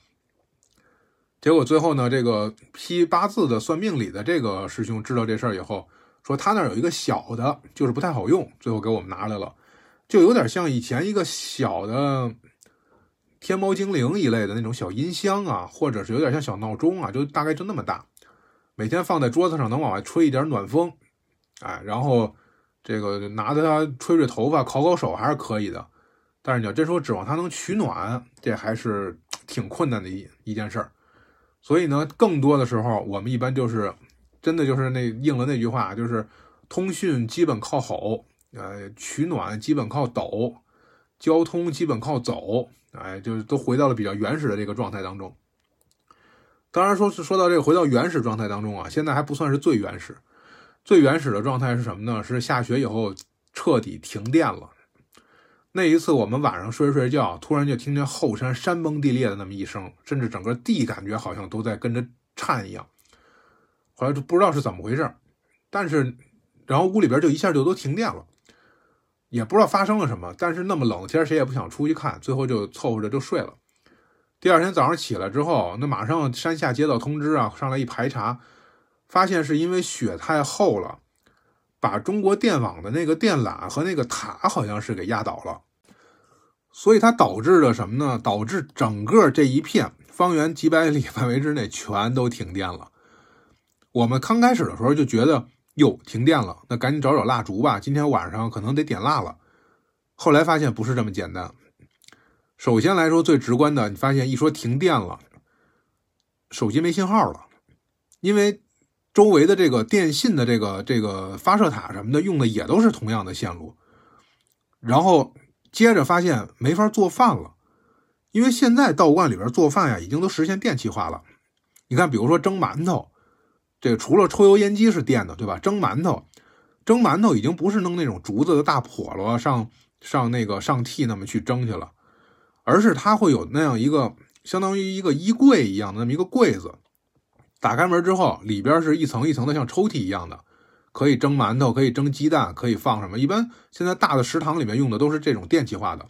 结果最后呢，这个批八字的算命里的这个师兄知道这事儿以后，说他那儿有一个小的，就是不太好用，最后给我们拿来了，就有点像以前一个小的天猫精灵一类的那种小音箱啊，或者是有点像小闹钟啊，就大概就那么大，每天放在桌子上能往外吹一点暖风，哎，然后这个拿着它吹吹头发、烤烤手还是可以的，但是你要真说指望它能取暖，这还是挺困难的一一件事儿。所以呢，更多的时候，我们一般就是真的就是那应了那句话，就是通讯基本靠吼，呃，取暖基本靠抖，交通基本靠走，哎，就是都回到了比较原始的这个状态当中。当然，说是说到这个回到原始状态当中啊，现在还不算是最原始，最原始的状态是什么呢？是下雪以后彻底停电了。那一次，我们晚上睡着睡觉，突然就听见后山山崩地裂的那么一声，甚至整个地感觉好像都在跟着颤一样。后来就不知道是怎么回事，但是，然后屋里边就一下就都停电了，也不知道发生了什么。但是那么冷的天，谁也不想出去看，最后就凑合着就睡了。第二天早上起来之后，那马上山下接到通知啊，上来一排查，发现是因为雪太厚了。把中国电网的那个电缆和那个塔好像是给压倒了，所以它导致了什么呢？导致整个这一片方圆几百里范围之内全都停电了。我们刚开始的时候就觉得哟停电了，那赶紧找找蜡烛吧，今天晚上可能得点蜡了。后来发现不是这么简单。首先来说最直观的，你发现一说停电了，手机没信号了，因为。周围的这个电信的这个这个发射塔什么的用的也都是同样的线路，然后接着发现没法做饭了，因为现在道观里边做饭呀已经都实现电气化了。你看，比如说蒸馒头，这个除了抽油烟机是电的，对吧？蒸馒头，蒸馒头已经不是弄那种竹子的大笸箩上上那个上屉那么去蒸去了，而是它会有那样一个相当于一个衣柜一样的那么一个柜子。打开门之后，里边是一层一层的，像抽屉一样的，可以蒸馒头，可以蒸鸡蛋，可以放什么？一般现在大的食堂里面用的都是这种电气化的，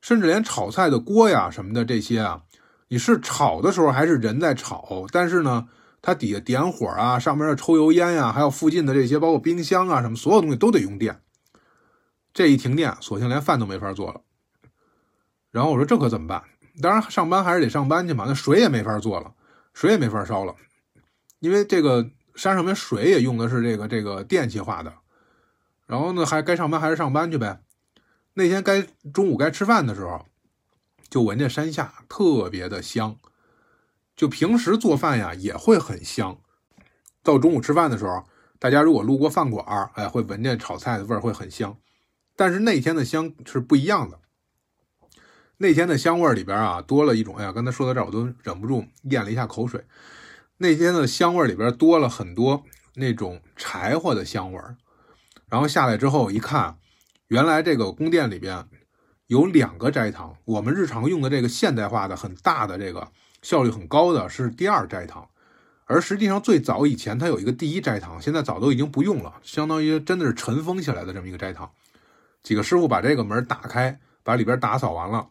甚至连炒菜的锅呀什么的这些啊，你是炒的时候还是人在炒，但是呢，它底下点火啊，上面的抽油烟呀，还有附近的这些，包括冰箱啊什么，所有东西都得用电。这一停电，索性连饭都没法做了。然后我说这可怎么办？当然上班还是得上班去嘛，那水也没法做了，水也没法烧了。因为这个山上面水也用的是这个这个电气化的，然后呢还该上班还是上班去呗。那天该中午该吃饭的时候，就闻见山下特别的香，就平时做饭呀也会很香。到中午吃饭的时候，大家如果路过饭馆儿哎，会闻见炒菜的味儿会很香。但是那天的香是不一样的，那天的香味里边啊多了一种，哎呀，刚才说到这儿我都忍不住咽了一下口水。那天的香味里边多了很多那种柴火的香味儿，然后下来之后一看，原来这个宫殿里边有两个斋堂。我们日常用的这个现代化的很大的这个效率很高的是第二斋堂，而实际上最早以前它有一个第一斋堂，现在早都已经不用了，相当于真的是尘封起来的这么一个斋堂。几个师傅把这个门打开，把里边打扫完了，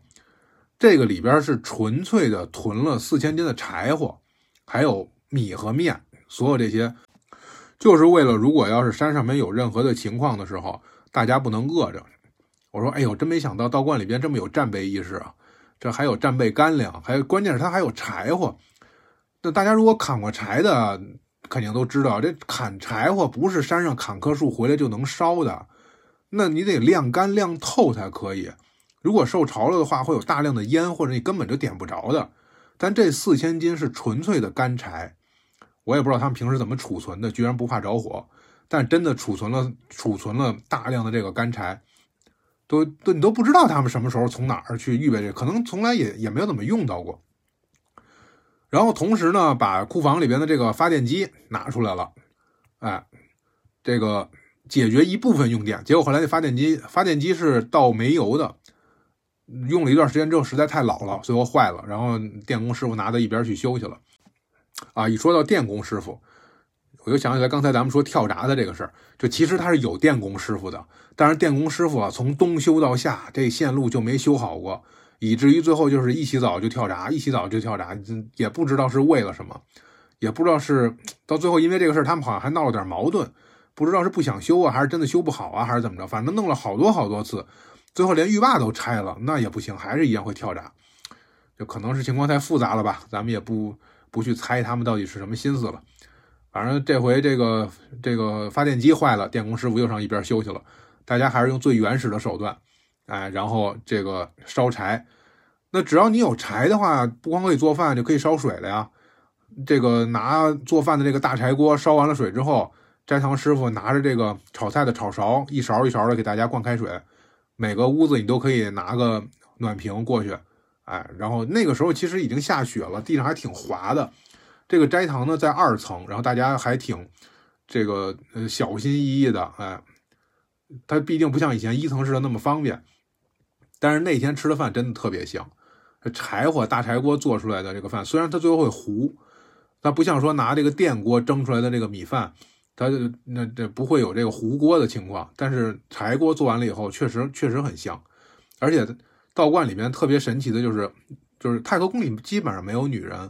这个里边是纯粹的囤了四千斤的柴火，还有。米和面，所有这些，就是为了如果要是山上面有任何的情况的时候，大家不能饿着。我说，哎呦，真没想到道观里边这么有战备意识啊！这还有战备干粮，还有关键是它还有柴火。那大家如果砍过柴的，肯定都知道，这砍柴火不是山上砍棵树回来就能烧的，那你得晾干晾透才可以。如果受潮了的话，会有大量的烟，或者你根本就点不着的。但这四千斤是纯粹的干柴，我也不知道他们平时怎么储存的，居然不怕着火。但真的储存了，储存了大量的这个干柴，都都你都不知道他们什么时候从哪儿去预备这，可能从来也也没有怎么用到过。然后同时呢，把库房里边的这个发电机拿出来了，哎，这个解决一部分用电。结果后来那发电机发电机是倒煤油的，用了一段时间之后实在太老了，最后坏了。然后电工师傅拿到一边去修去了。啊，一说到电工师傅，我就想起来刚才咱们说跳闸的这个事儿，就其实他是有电工师傅的，但是电工师傅啊从冬修到夏，这线路就没修好过，以至于最后就是一洗澡就跳闸，一洗澡就跳闸，也不知道是为了什么，也不知道是到最后因为这个事儿他们好像还闹了点矛盾，不知道是不想修啊，还是真的修不好啊，还是怎么着，反正弄了好多好多次，最后连浴霸都拆了，那也不行，还是一样会跳闸，就可能是情况太复杂了吧，咱们也不。不去猜他们到底是什么心思了，反正这回这个这个发电机坏了，电工师傅又上一边休息了。大家还是用最原始的手段，哎，然后这个烧柴。那只要你有柴的话，不光可以做饭，就可以烧水了呀。这个拿做饭的这个大柴锅烧完了水之后，斋堂师傅拿着这个炒菜的炒勺，一勺一勺的给大家灌开水。每个屋子你都可以拿个暖瓶过去。哎，然后那个时候其实已经下雪了，地上还挺滑的。这个斋堂呢在二层，然后大家还挺这个呃小心翼翼的。哎，它毕竟不像以前一层式的那么方便。但是那天吃的饭真的特别香，柴火大柴锅做出来的这个饭，虽然它最后会糊，它不像说拿这个电锅蒸出来的这个米饭，它那这不会有这个糊锅的情况。但是柴锅做完了以后，确实确实很香，而且。道观里面特别神奇的就是，就是太和宫里基本上没有女人，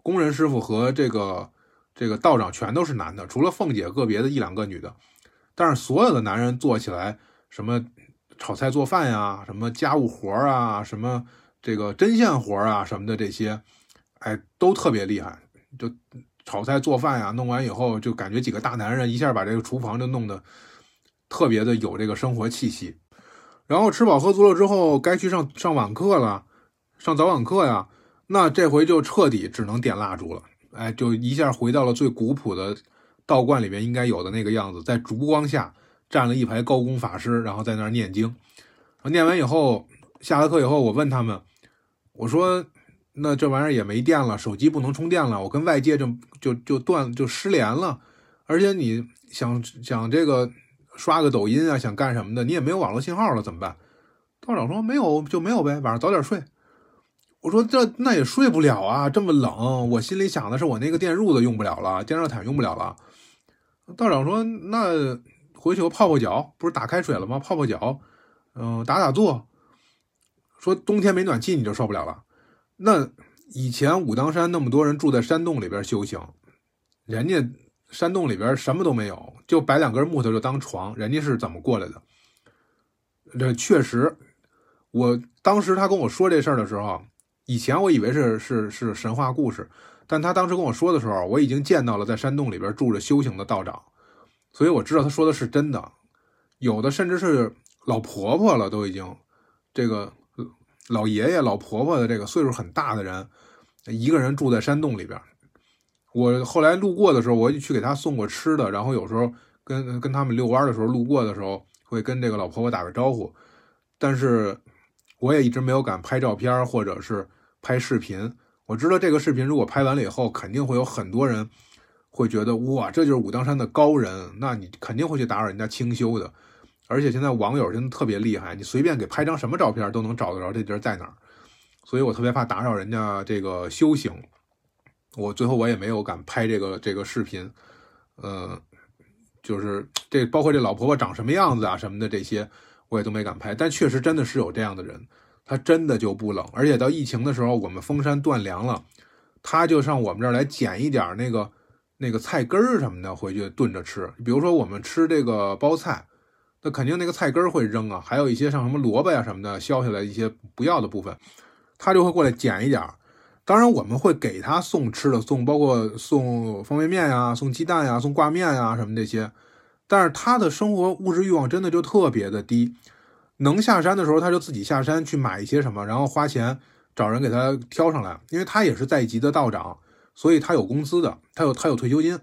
工人师傅和这个这个道长全都是男的，除了凤姐个别的一两个女的，但是所有的男人做起来什么炒菜做饭呀，什么家务活啊，什么这个针线活啊什么的这些，哎，都特别厉害。就炒菜做饭呀，弄完以后就感觉几个大男人一下把这个厨房就弄得特别的有这个生活气息。然后吃饱喝足了之后，该去上上晚课了，上早晚课呀。那这回就彻底只能点蜡烛了，哎，就一下回到了最古朴的道观里面应该有的那个样子，在烛光下站了一排高功法师，然后在那儿念经。念完以后，下了课以后，我问他们，我说：“那这玩意儿也没电了，手机不能充电了，我跟外界就就就断就失联了，而且你想想这个。”刷个抖音啊，想干什么的，你也没有网络信号了，怎么办？道长说没有就没有呗，晚上早点睡。我说这那也睡不了啊，这么冷。我心里想的是我那个电褥子用不了了，电热毯用不了了。道长说那回去泡泡脚，不是打开水了吗？泡泡脚，嗯，打打坐。说冬天没暖气你就受不了了。那以前武当山那么多人住在山洞里边修行，人家。山洞里边什么都没有，就摆两根木头就当床，人家是怎么过来的？这确实，我当时他跟我说这事儿的时候，以前我以为是是是神话故事，但他当时跟我说的时候，我已经见到了在山洞里边住着修行的道长，所以我知道他说的是真的。有的甚至是老婆婆了，都已经这个老爷爷、老婆婆的这个岁数很大的人，一个人住在山洞里边。我后来路过的时候，我就去给他送过吃的，然后有时候跟跟他们遛弯的时候，路过的时候会跟这个老婆婆打个招呼，但是我也一直没有敢拍照片或者是拍视频。我知道这个视频如果拍完了以后，肯定会有很多人会觉得哇，这就是武当山的高人，那你肯定会去打扰人家清修的。而且现在网友真的特别厉害，你随便给拍张什么照片都能找得着这地儿在哪儿，所以我特别怕打扰人家这个修行。我最后我也没有敢拍这个这个视频，呃，就是这包括这老婆婆长什么样子啊什么的这些，我也都没敢拍。但确实真的是有这样的人，他真的就不冷，而且到疫情的时候，我们封山断粮了，他就上我们这儿来捡一点那个那个菜根儿什么的回去炖着吃。比如说我们吃这个包菜，那肯定那个菜根儿会扔啊，还有一些像什么萝卜呀什么的削下来一些不要的部分，他就会过来捡一点。当然，我们会给他送吃的，送包括送方便面呀、送鸡蛋呀、送挂面呀什么这些。但是他的生活物质欲望真的就特别的低，能下山的时候他就自己下山去买一些什么，然后花钱找人给他挑上来。因为他也是在籍的道长，所以他有工资的，他有他有退休金。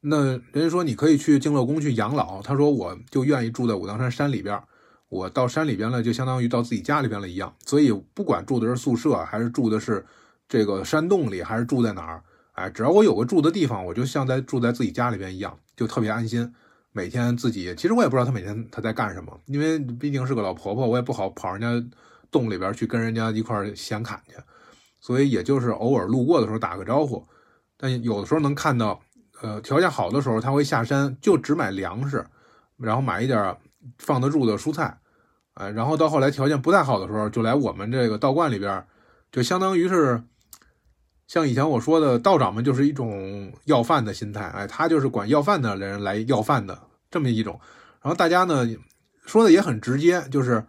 那人家说你可以去敬乐宫去养老，他说我就愿意住在武当山山里边，我到山里边了就相当于到自己家里边了一样。所以不管住的是宿舍还是住的是。这个山洞里还是住在哪儿？哎，只要我有个住的地方，我就像在住在自己家里边一样，就特别安心。每天自己，其实我也不知道她每天她在干什么，因为毕竟是个老婆婆，我也不好跑人家洞里边去跟人家一块闲侃去，所以也就是偶尔路过的时候打个招呼。但有的时候能看到，呃，条件好的时候，他会下山就只买粮食，然后买一点放得住的蔬菜，哎，然后到后来条件不太好的时候，就来我们这个道观里边，就相当于是。像以前我说的，道长们就是一种要饭的心态，哎，他就是管要饭的人来要饭的这么一种。然后大家呢说的也很直接，就是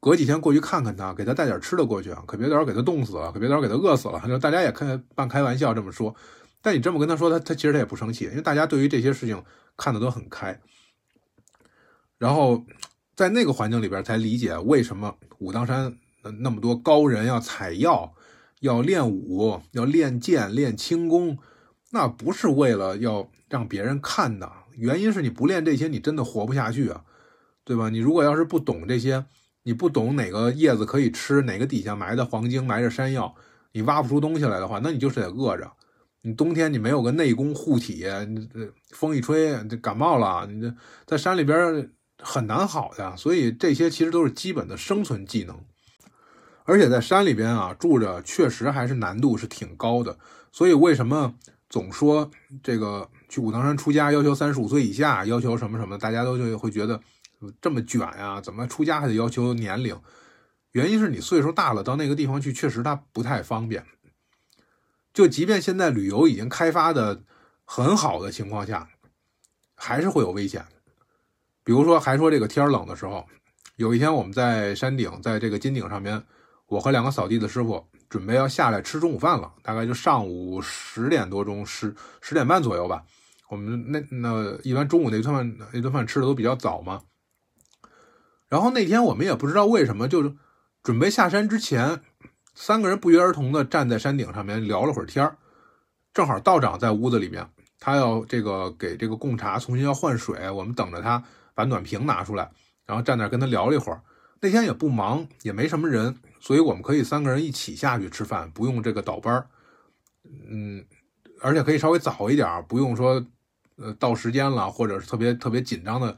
隔几天过去看看他，给他带点吃的过去啊，可别到时候给他冻死了，可别到时候给他饿死了。就大家也开半开玩笑这么说，但你这么跟他说，他他其实他也不生气，因为大家对于这些事情看的都很开。然后在那个环境里边才理解为什么武当山那么多高人要采药。要练武，要练剑，练轻功，那不是为了要让别人看的。原因是你不练这些，你真的活不下去啊，对吧？你如果要是不懂这些，你不懂哪个叶子可以吃，哪个底下埋的黄精，埋着山药，你挖不出东西来的话，那你就是得饿着。你冬天你没有个内功护体，你这风一吹就感冒了，你这在山里边很难好的。所以这些其实都是基本的生存技能。而且在山里边啊住着，确实还是难度是挺高的。所以为什么总说这个去武当山出家要求三十五岁以下，要求什么什么，大家都就会觉得这么卷呀？怎么出家还得要求年龄？原因是你岁数大了，到那个地方去，确实它不太方便。就即便现在旅游已经开发的很好的情况下，还是会有危险。比如说，还说这个天冷的时候，有一天我们在山顶，在这个金顶上面。我和两个扫地的师傅准备要下来吃中午饭了，大概就上午十点多钟，十十点半左右吧。我们那那一般中午那顿饭那顿饭吃的都比较早嘛。然后那天我们也不知道为什么，就是准备下山之前，三个人不约而同的站在山顶上面聊了会儿天正好道长在屋子里面，他要这个给这个贡茶重新要换水，我们等着他把暖瓶拿出来，然后站那跟他聊了一会儿。那天也不忙，也没什么人。所以我们可以三个人一起下去吃饭，不用这个倒班儿，嗯，而且可以稍微早一点，不用说，呃，到时间了或者是特别特别紧张的，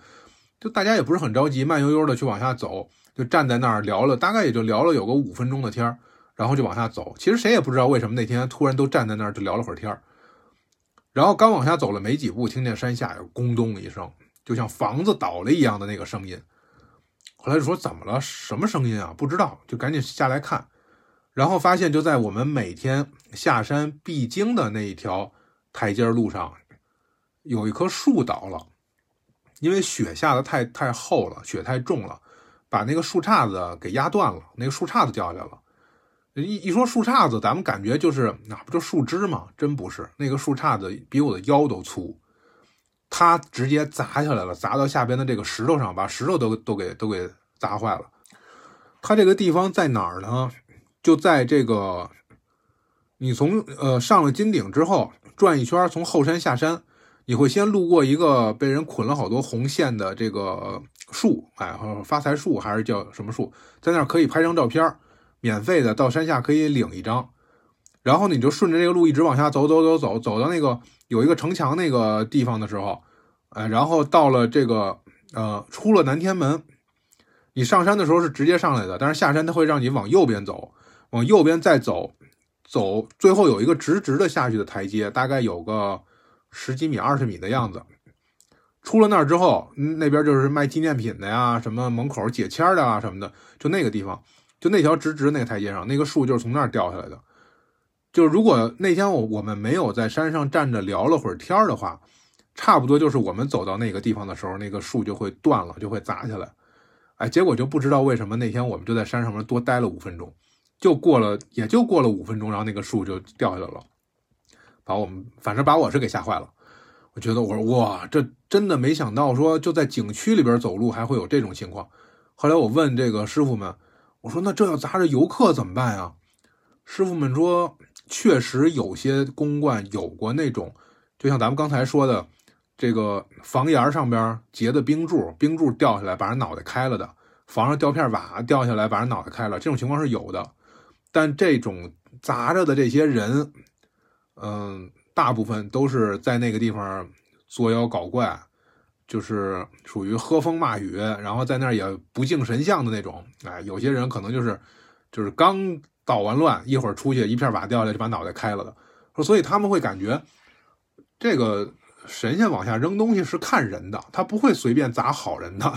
就大家也不是很着急，慢悠悠的去往下走，就站在那儿聊了，大概也就聊了有个五分钟的天儿，然后就往下走。其实谁也不知道为什么那天突然都站在那儿就聊了会儿天儿，然后刚往下走了没几步，听见山下有咣咚一声，就像房子倒了一样的那个声音。后来就说怎么了？什么声音啊？不知道，就赶紧下来看，然后发现就在我们每天下山必经的那一条台阶路上，有一棵树倒了，因为雪下的太太厚了，雪太重了，把那个树杈子给压断了，那个树杈子掉下来了。一一说树杈子，咱们感觉就是那不就树枝吗？真不是，那个树杈子比我的腰都粗。它直接砸下来了，砸到下边的这个石头上，把石头都都给都给砸坏了。它这个地方在哪儿呢？就在这个，你从呃上了金顶之后转一圈，从后山下山，你会先路过一个被人捆了好多红线的这个树，哎，发财树还是叫什么树？在那儿可以拍张照片，免费的，到山下可以领一张。然后你就顺着这个路一直往下走，走，走，走，走到那个。有一个城墙那个地方的时候，哎，然后到了这个呃，出了南天门，你上山的时候是直接上来的，但是下山它会让你往右边走，往右边再走，走最后有一个直直的下去的台阶，大概有个十几米、二十米的样子。出了那儿之后，那边就是卖纪念品的呀，什么门口解签的啊什么的，就那个地方，就那条直直那个台阶上，那个树就是从那儿掉下来的。就如果那天我我们没有在山上站着聊了会儿天的话，差不多就是我们走到那个地方的时候，那个树就会断了，就会砸下来。哎，结果就不知道为什么那天我们就在山上面多待了五分钟，就过了也就过了五分钟，然后那个树就掉下来了，把我们反正把我是给吓坏了。我觉得我说哇，这真的没想到说就在景区里边走路还会有这种情况。后来我问这个师傅们，我说那这要砸着游客怎么办呀？师傅们说。确实有些公馆有过那种，就像咱们刚才说的，这个房檐上边结的冰柱，冰柱掉下来把人脑袋开了的；房上掉片瓦掉下来把人脑袋开了，这种情况是有的。但这种砸着的这些人，嗯，大部分都是在那个地方作妖搞怪，就是属于喝风骂雨，然后在那儿也不敬神像的那种。哎，有些人可能就是就是刚捣完乱，一会儿出去一片瓦掉下来就把脑袋开了的。说所以他们会感觉这个神仙往下扔东西是看人的，他不会随便砸好人的。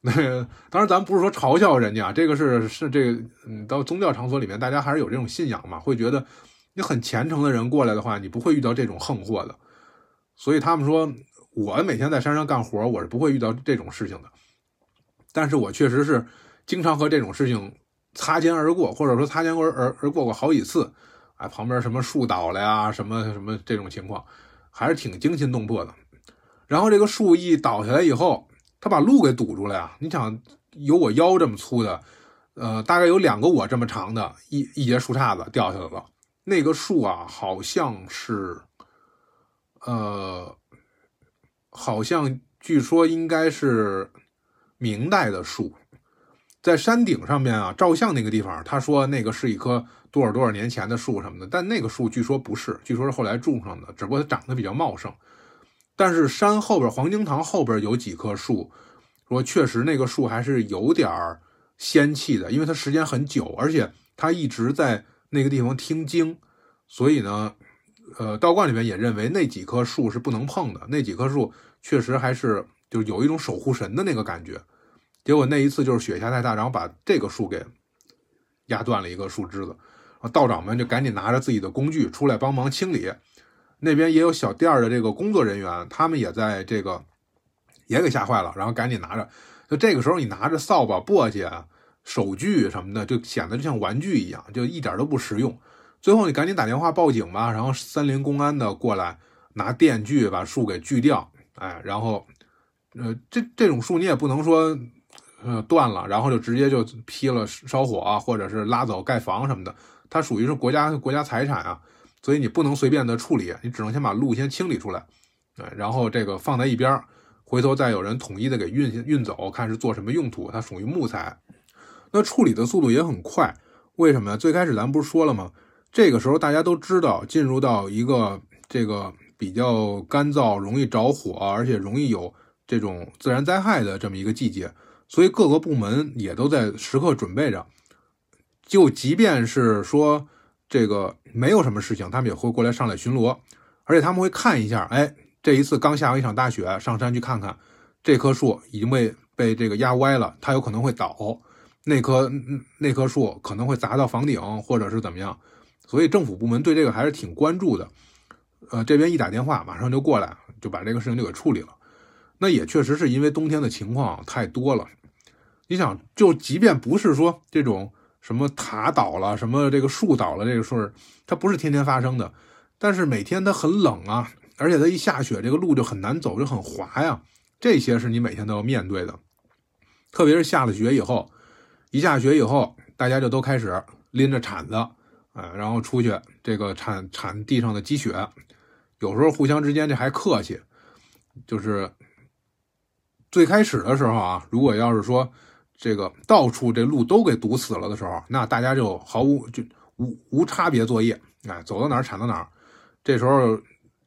那 (laughs) 当然，咱不是说嘲笑人家，这个是是这个，嗯，到宗教场所里面，大家还是有这种信仰嘛，会觉得你很虔诚的人过来的话，你不会遇到这种横祸的。所以他们说，我每天在山上干活，我是不会遇到这种事情的。但是我确实是经常和这种事情擦肩而过，或者说擦肩而而而过过好几次。哎，旁边什么树倒了呀，什么什么这种情况，还是挺惊心动魄的。然后这个树一倒下来以后。他把路给堵住了呀！你想，有我腰这么粗的，呃，大概有两个我这么长的，一一节树杈子掉下来了。那个树啊，好像是，呃，好像据说应该是明代的树，在山顶上面啊，照相那个地方，他说那个是一棵多少多少年前的树什么的，但那个树据说不是，据说是后来种上的，只不过它长得比较茂盛。但是山后边黄金堂后边有几棵树，说确实那个树还是有点仙气的，因为它时间很久，而且它一直在那个地方听经，所以呢，呃，道观里面也认为那几棵树是不能碰的。那几棵树确实还是就是有一种守护神的那个感觉。结果那一次就是雪下太大，然后把这个树给压断了一个树枝子，道长们就赶紧拿着自己的工具出来帮忙清理。那边也有小店的这个工作人员，他们也在这个也给吓坏了，然后赶紧拿着。就这个时候，你拿着扫把、簸箕、手锯什么的，就显得就像玩具一样，就一点都不实用。最后你赶紧打电话报警吧，然后三林公安的过来拿电锯把树给锯掉。哎，然后呃，这这种树你也不能说呃断了，然后就直接就劈了烧火啊，或者是拉走盖房什么的，它属于是国家国家财产啊。所以你不能随便的处理，你只能先把路先清理出来，哎，然后这个放在一边，回头再有人统一的给运运走，看是做什么用途。它属于木材，那处理的速度也很快。为什么呀？最开始咱不是说了吗？这个时候大家都知道，进入到一个这个比较干燥、容易着火，而且容易有这种自然灾害的这么一个季节，所以各个部门也都在时刻准备着。就即便是说。这个没有什么事情，他们也会过来上来巡逻，而且他们会看一下，哎，这一次刚下完一场大雪，上山去看看，这棵树已经被被这个压歪了，它有可能会倒，那棵那棵树可能会砸到房顶，或者是怎么样，所以政府部门对这个还是挺关注的。呃，这边一打电话，马上就过来，就把这个事情就给处理了。那也确实是因为冬天的情况太多了，你想，就即便不是说这种。什么塔倒了，什么这个树倒了，这个事儿它不是天天发生的，但是每天它很冷啊，而且它一下雪，这个路就很难走，就很滑呀。这些是你每天都要面对的，特别是下了雪以后，一下雪以后，大家就都开始拎着铲子，啊，然后出去这个铲铲地上的积雪，有时候互相之间这还客气，就是最开始的时候啊，如果要是说。这个到处这路都给堵死了的时候，那大家就毫无就无无差别作业，哎，走到哪儿铲到哪儿。这时候，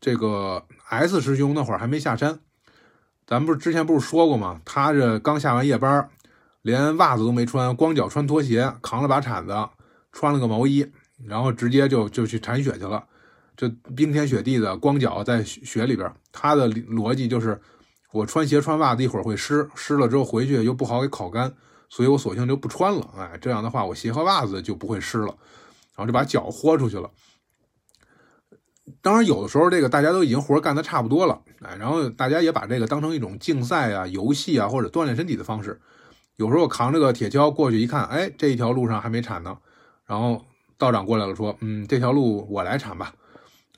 这个 S 师兄那会儿还没下山，咱们不是之前不是说过吗？他这刚下完夜班，连袜子都没穿，光脚穿拖鞋，扛了把铲子，穿了个毛衣，然后直接就就去铲雪去了。这冰天雪地的，光脚在雪里边，他的逻辑就是。我穿鞋穿袜子一会儿会湿，湿了之后回去又不好给烤干，所以我索性就不穿了。哎，这样的话我鞋和袜子就不会湿了，然后就把脚豁出去了。当然，有的时候这个大家都已经活干的差不多了，哎，然后大家也把这个当成一种竞赛啊、游戏啊或者锻炼身体的方式。有时候扛着个铁锹过去一看，哎，这一条路上还没铲呢，然后道长过来了说：“嗯，这条路我来铲吧。”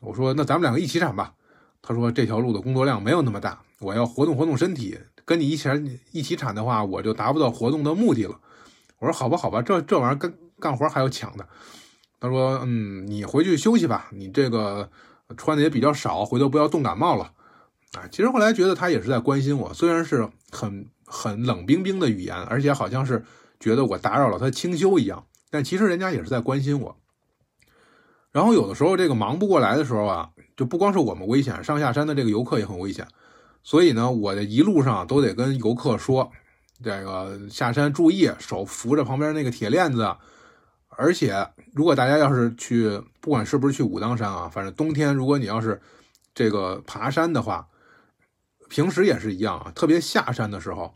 我说：“那咱们两个一起铲吧。”他说：“这条路的工作量没有那么大。”我要活动活动身体，跟你一起一起铲的话，我就达不到活动的目的了。我说好吧，好吧，这这玩意儿跟干活还要抢的。他说，嗯，你回去休息吧，你这个穿的也比较少，回头不要冻感冒了。啊，其实后来觉得他也是在关心我，虽然是很很冷冰冰的语言，而且好像是觉得我打扰了他清修一样，但其实人家也是在关心我。然后有的时候这个忙不过来的时候啊，就不光是我们危险，上下山的这个游客也很危险。所以呢，我这一路上都得跟游客说，这个下山注意，手扶着旁边那个铁链子。而且，如果大家要是去，不管是不是去武当山啊，反正冬天如果你要是这个爬山的话，平时也是一样啊，特别下山的时候，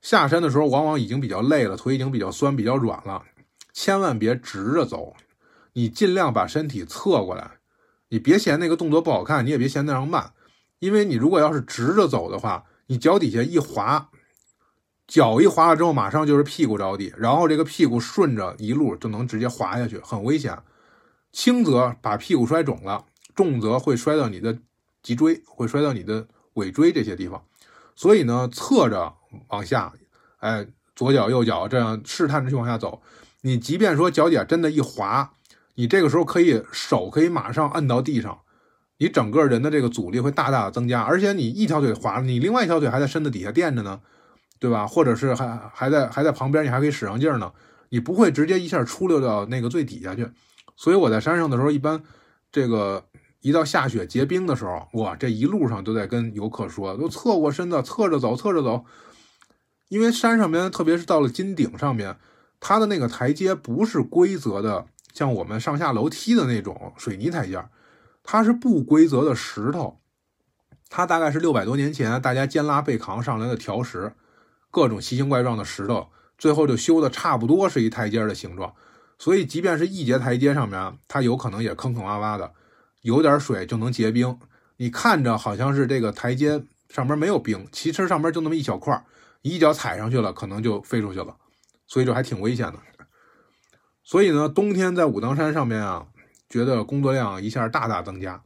下山的时候往往已经比较累了，腿已经比较酸、比较软了，千万别直着走，你尽量把身体侧过来，你别嫌那个动作不好看，你也别嫌那样慢，因为你如果要是直着走的话，你脚底下一滑，脚一滑了之后，马上就是屁股着地，然后这个屁股顺着一路就能直接滑下去，很危险，轻则把屁股摔肿了，重则会摔到你的脊椎，会摔到你的。尾椎这些地方，所以呢，侧着往下，哎，左脚右脚这样试探着去往下走。你即便说脚底下真的一滑，你这个时候可以手可以马上摁到地上，你整个人的这个阻力会大大的增加。而且你一条腿滑了，你另外一条腿还在身子底下垫着呢，对吧？或者是还还在还在旁边，你还可以使上劲儿呢，你不会直接一下出溜到那个最底下去。所以我在山上的时候，一般这个。一到下雪结冰的时候，哇，这一路上都在跟游客说，都侧过身子，侧着走，侧着走。因为山上面，特别是到了金顶上面，它的那个台阶不是规则的，像我们上下楼梯的那种水泥台阶，它是不规则的石头。它大概是六百多年前大家肩拉背扛上来的条石，各种奇形怪状的石头，最后就修的差不多是一台阶的形状。所以，即便是一节台阶上面，它有可能也坑坑洼洼的。有点水就能结冰，你看着好像是这个台阶上面没有冰，其实上面就那么一小块，一脚踩上去了，可能就飞出去了，所以这还挺危险的。所以呢，冬天在武当山上面啊，觉得工作量一下大大增加。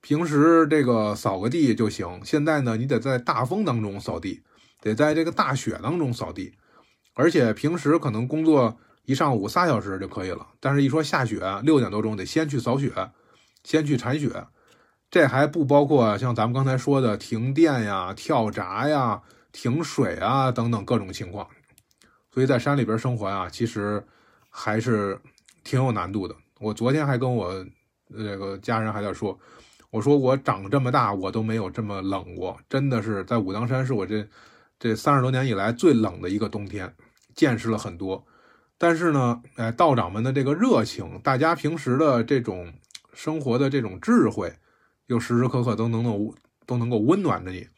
平时这个扫个地就行，现在呢，你得在大风当中扫地，得在这个大雪当中扫地，而且平时可能工作一上午仨小时就可以了，但是一说下雪，六点多钟得先去扫雪。先去铲雪，这还不包括像咱们刚才说的停电呀、跳闸呀、停水啊等等各种情况。所以在山里边生活啊，其实还是挺有难度的。我昨天还跟我这个家人还在说，我说我长这么大我都没有这么冷过，真的是在武当山是我这这三十多年以来最冷的一个冬天，见识了很多。但是呢，哎，道长们的这个热情，大家平时的这种。生活的这种智慧，又时时刻刻都能够都能够温暖着你，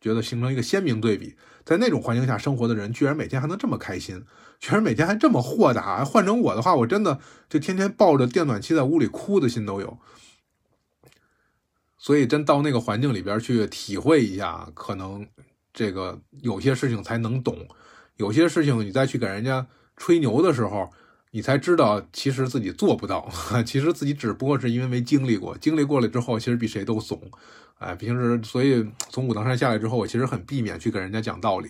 觉得形成一个鲜明对比。在那种环境下生活的人，居然每天还能这么开心，居然每天还这么豁达。换成我的话，我真的就天天抱着电暖气在屋里哭的心都有。所以，真到那个环境里边去体会一下，可能这个有些事情才能懂。有些事情你再去给人家吹牛的时候。你才知道，其实自己做不到，(laughs) 其实自己只不过是因为没经历过，经历过了之后，其实比谁都怂。哎，平时所以从武当山下来之后，我其实很避免去跟人家讲道理。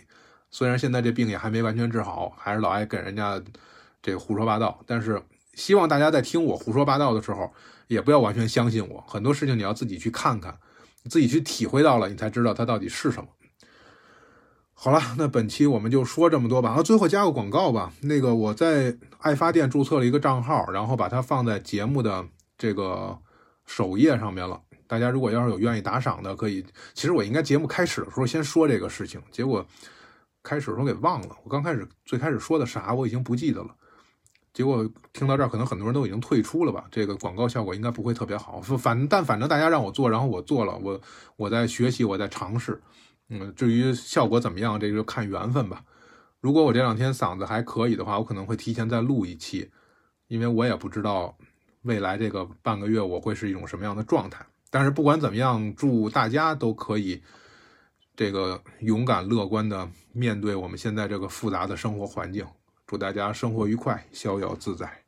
虽然现在这病也还没完全治好，还是老爱跟人家这个胡说八道。但是希望大家在听我胡说八道的时候，也不要完全相信我。很多事情你要自己去看看，自己去体会到了，你才知道它到底是什么。好了，那本期我们就说这么多吧。啊，最后加个广告吧。那个我在爱发电注册了一个账号，然后把它放在节目的这个首页上面了。大家如果要是有愿意打赏的，可以。其实我应该节目开始的时候先说这个事情，结果开始的时候给忘了。我刚开始最开始说的啥我已经不记得了。结果听到这儿，可能很多人都已经退出了吧。这个广告效果应该不会特别好。反但反正大家让我做，然后我做了，我我在学习，我在尝试。嗯，至于效果怎么样，这个就看缘分吧。如果我这两天嗓子还可以的话，我可能会提前再录一期，因为我也不知道未来这个半个月我会是一种什么样的状态。但是不管怎么样，祝大家都可以这个勇敢乐观的面对我们现在这个复杂的生活环境。祝大家生活愉快，逍遥自在。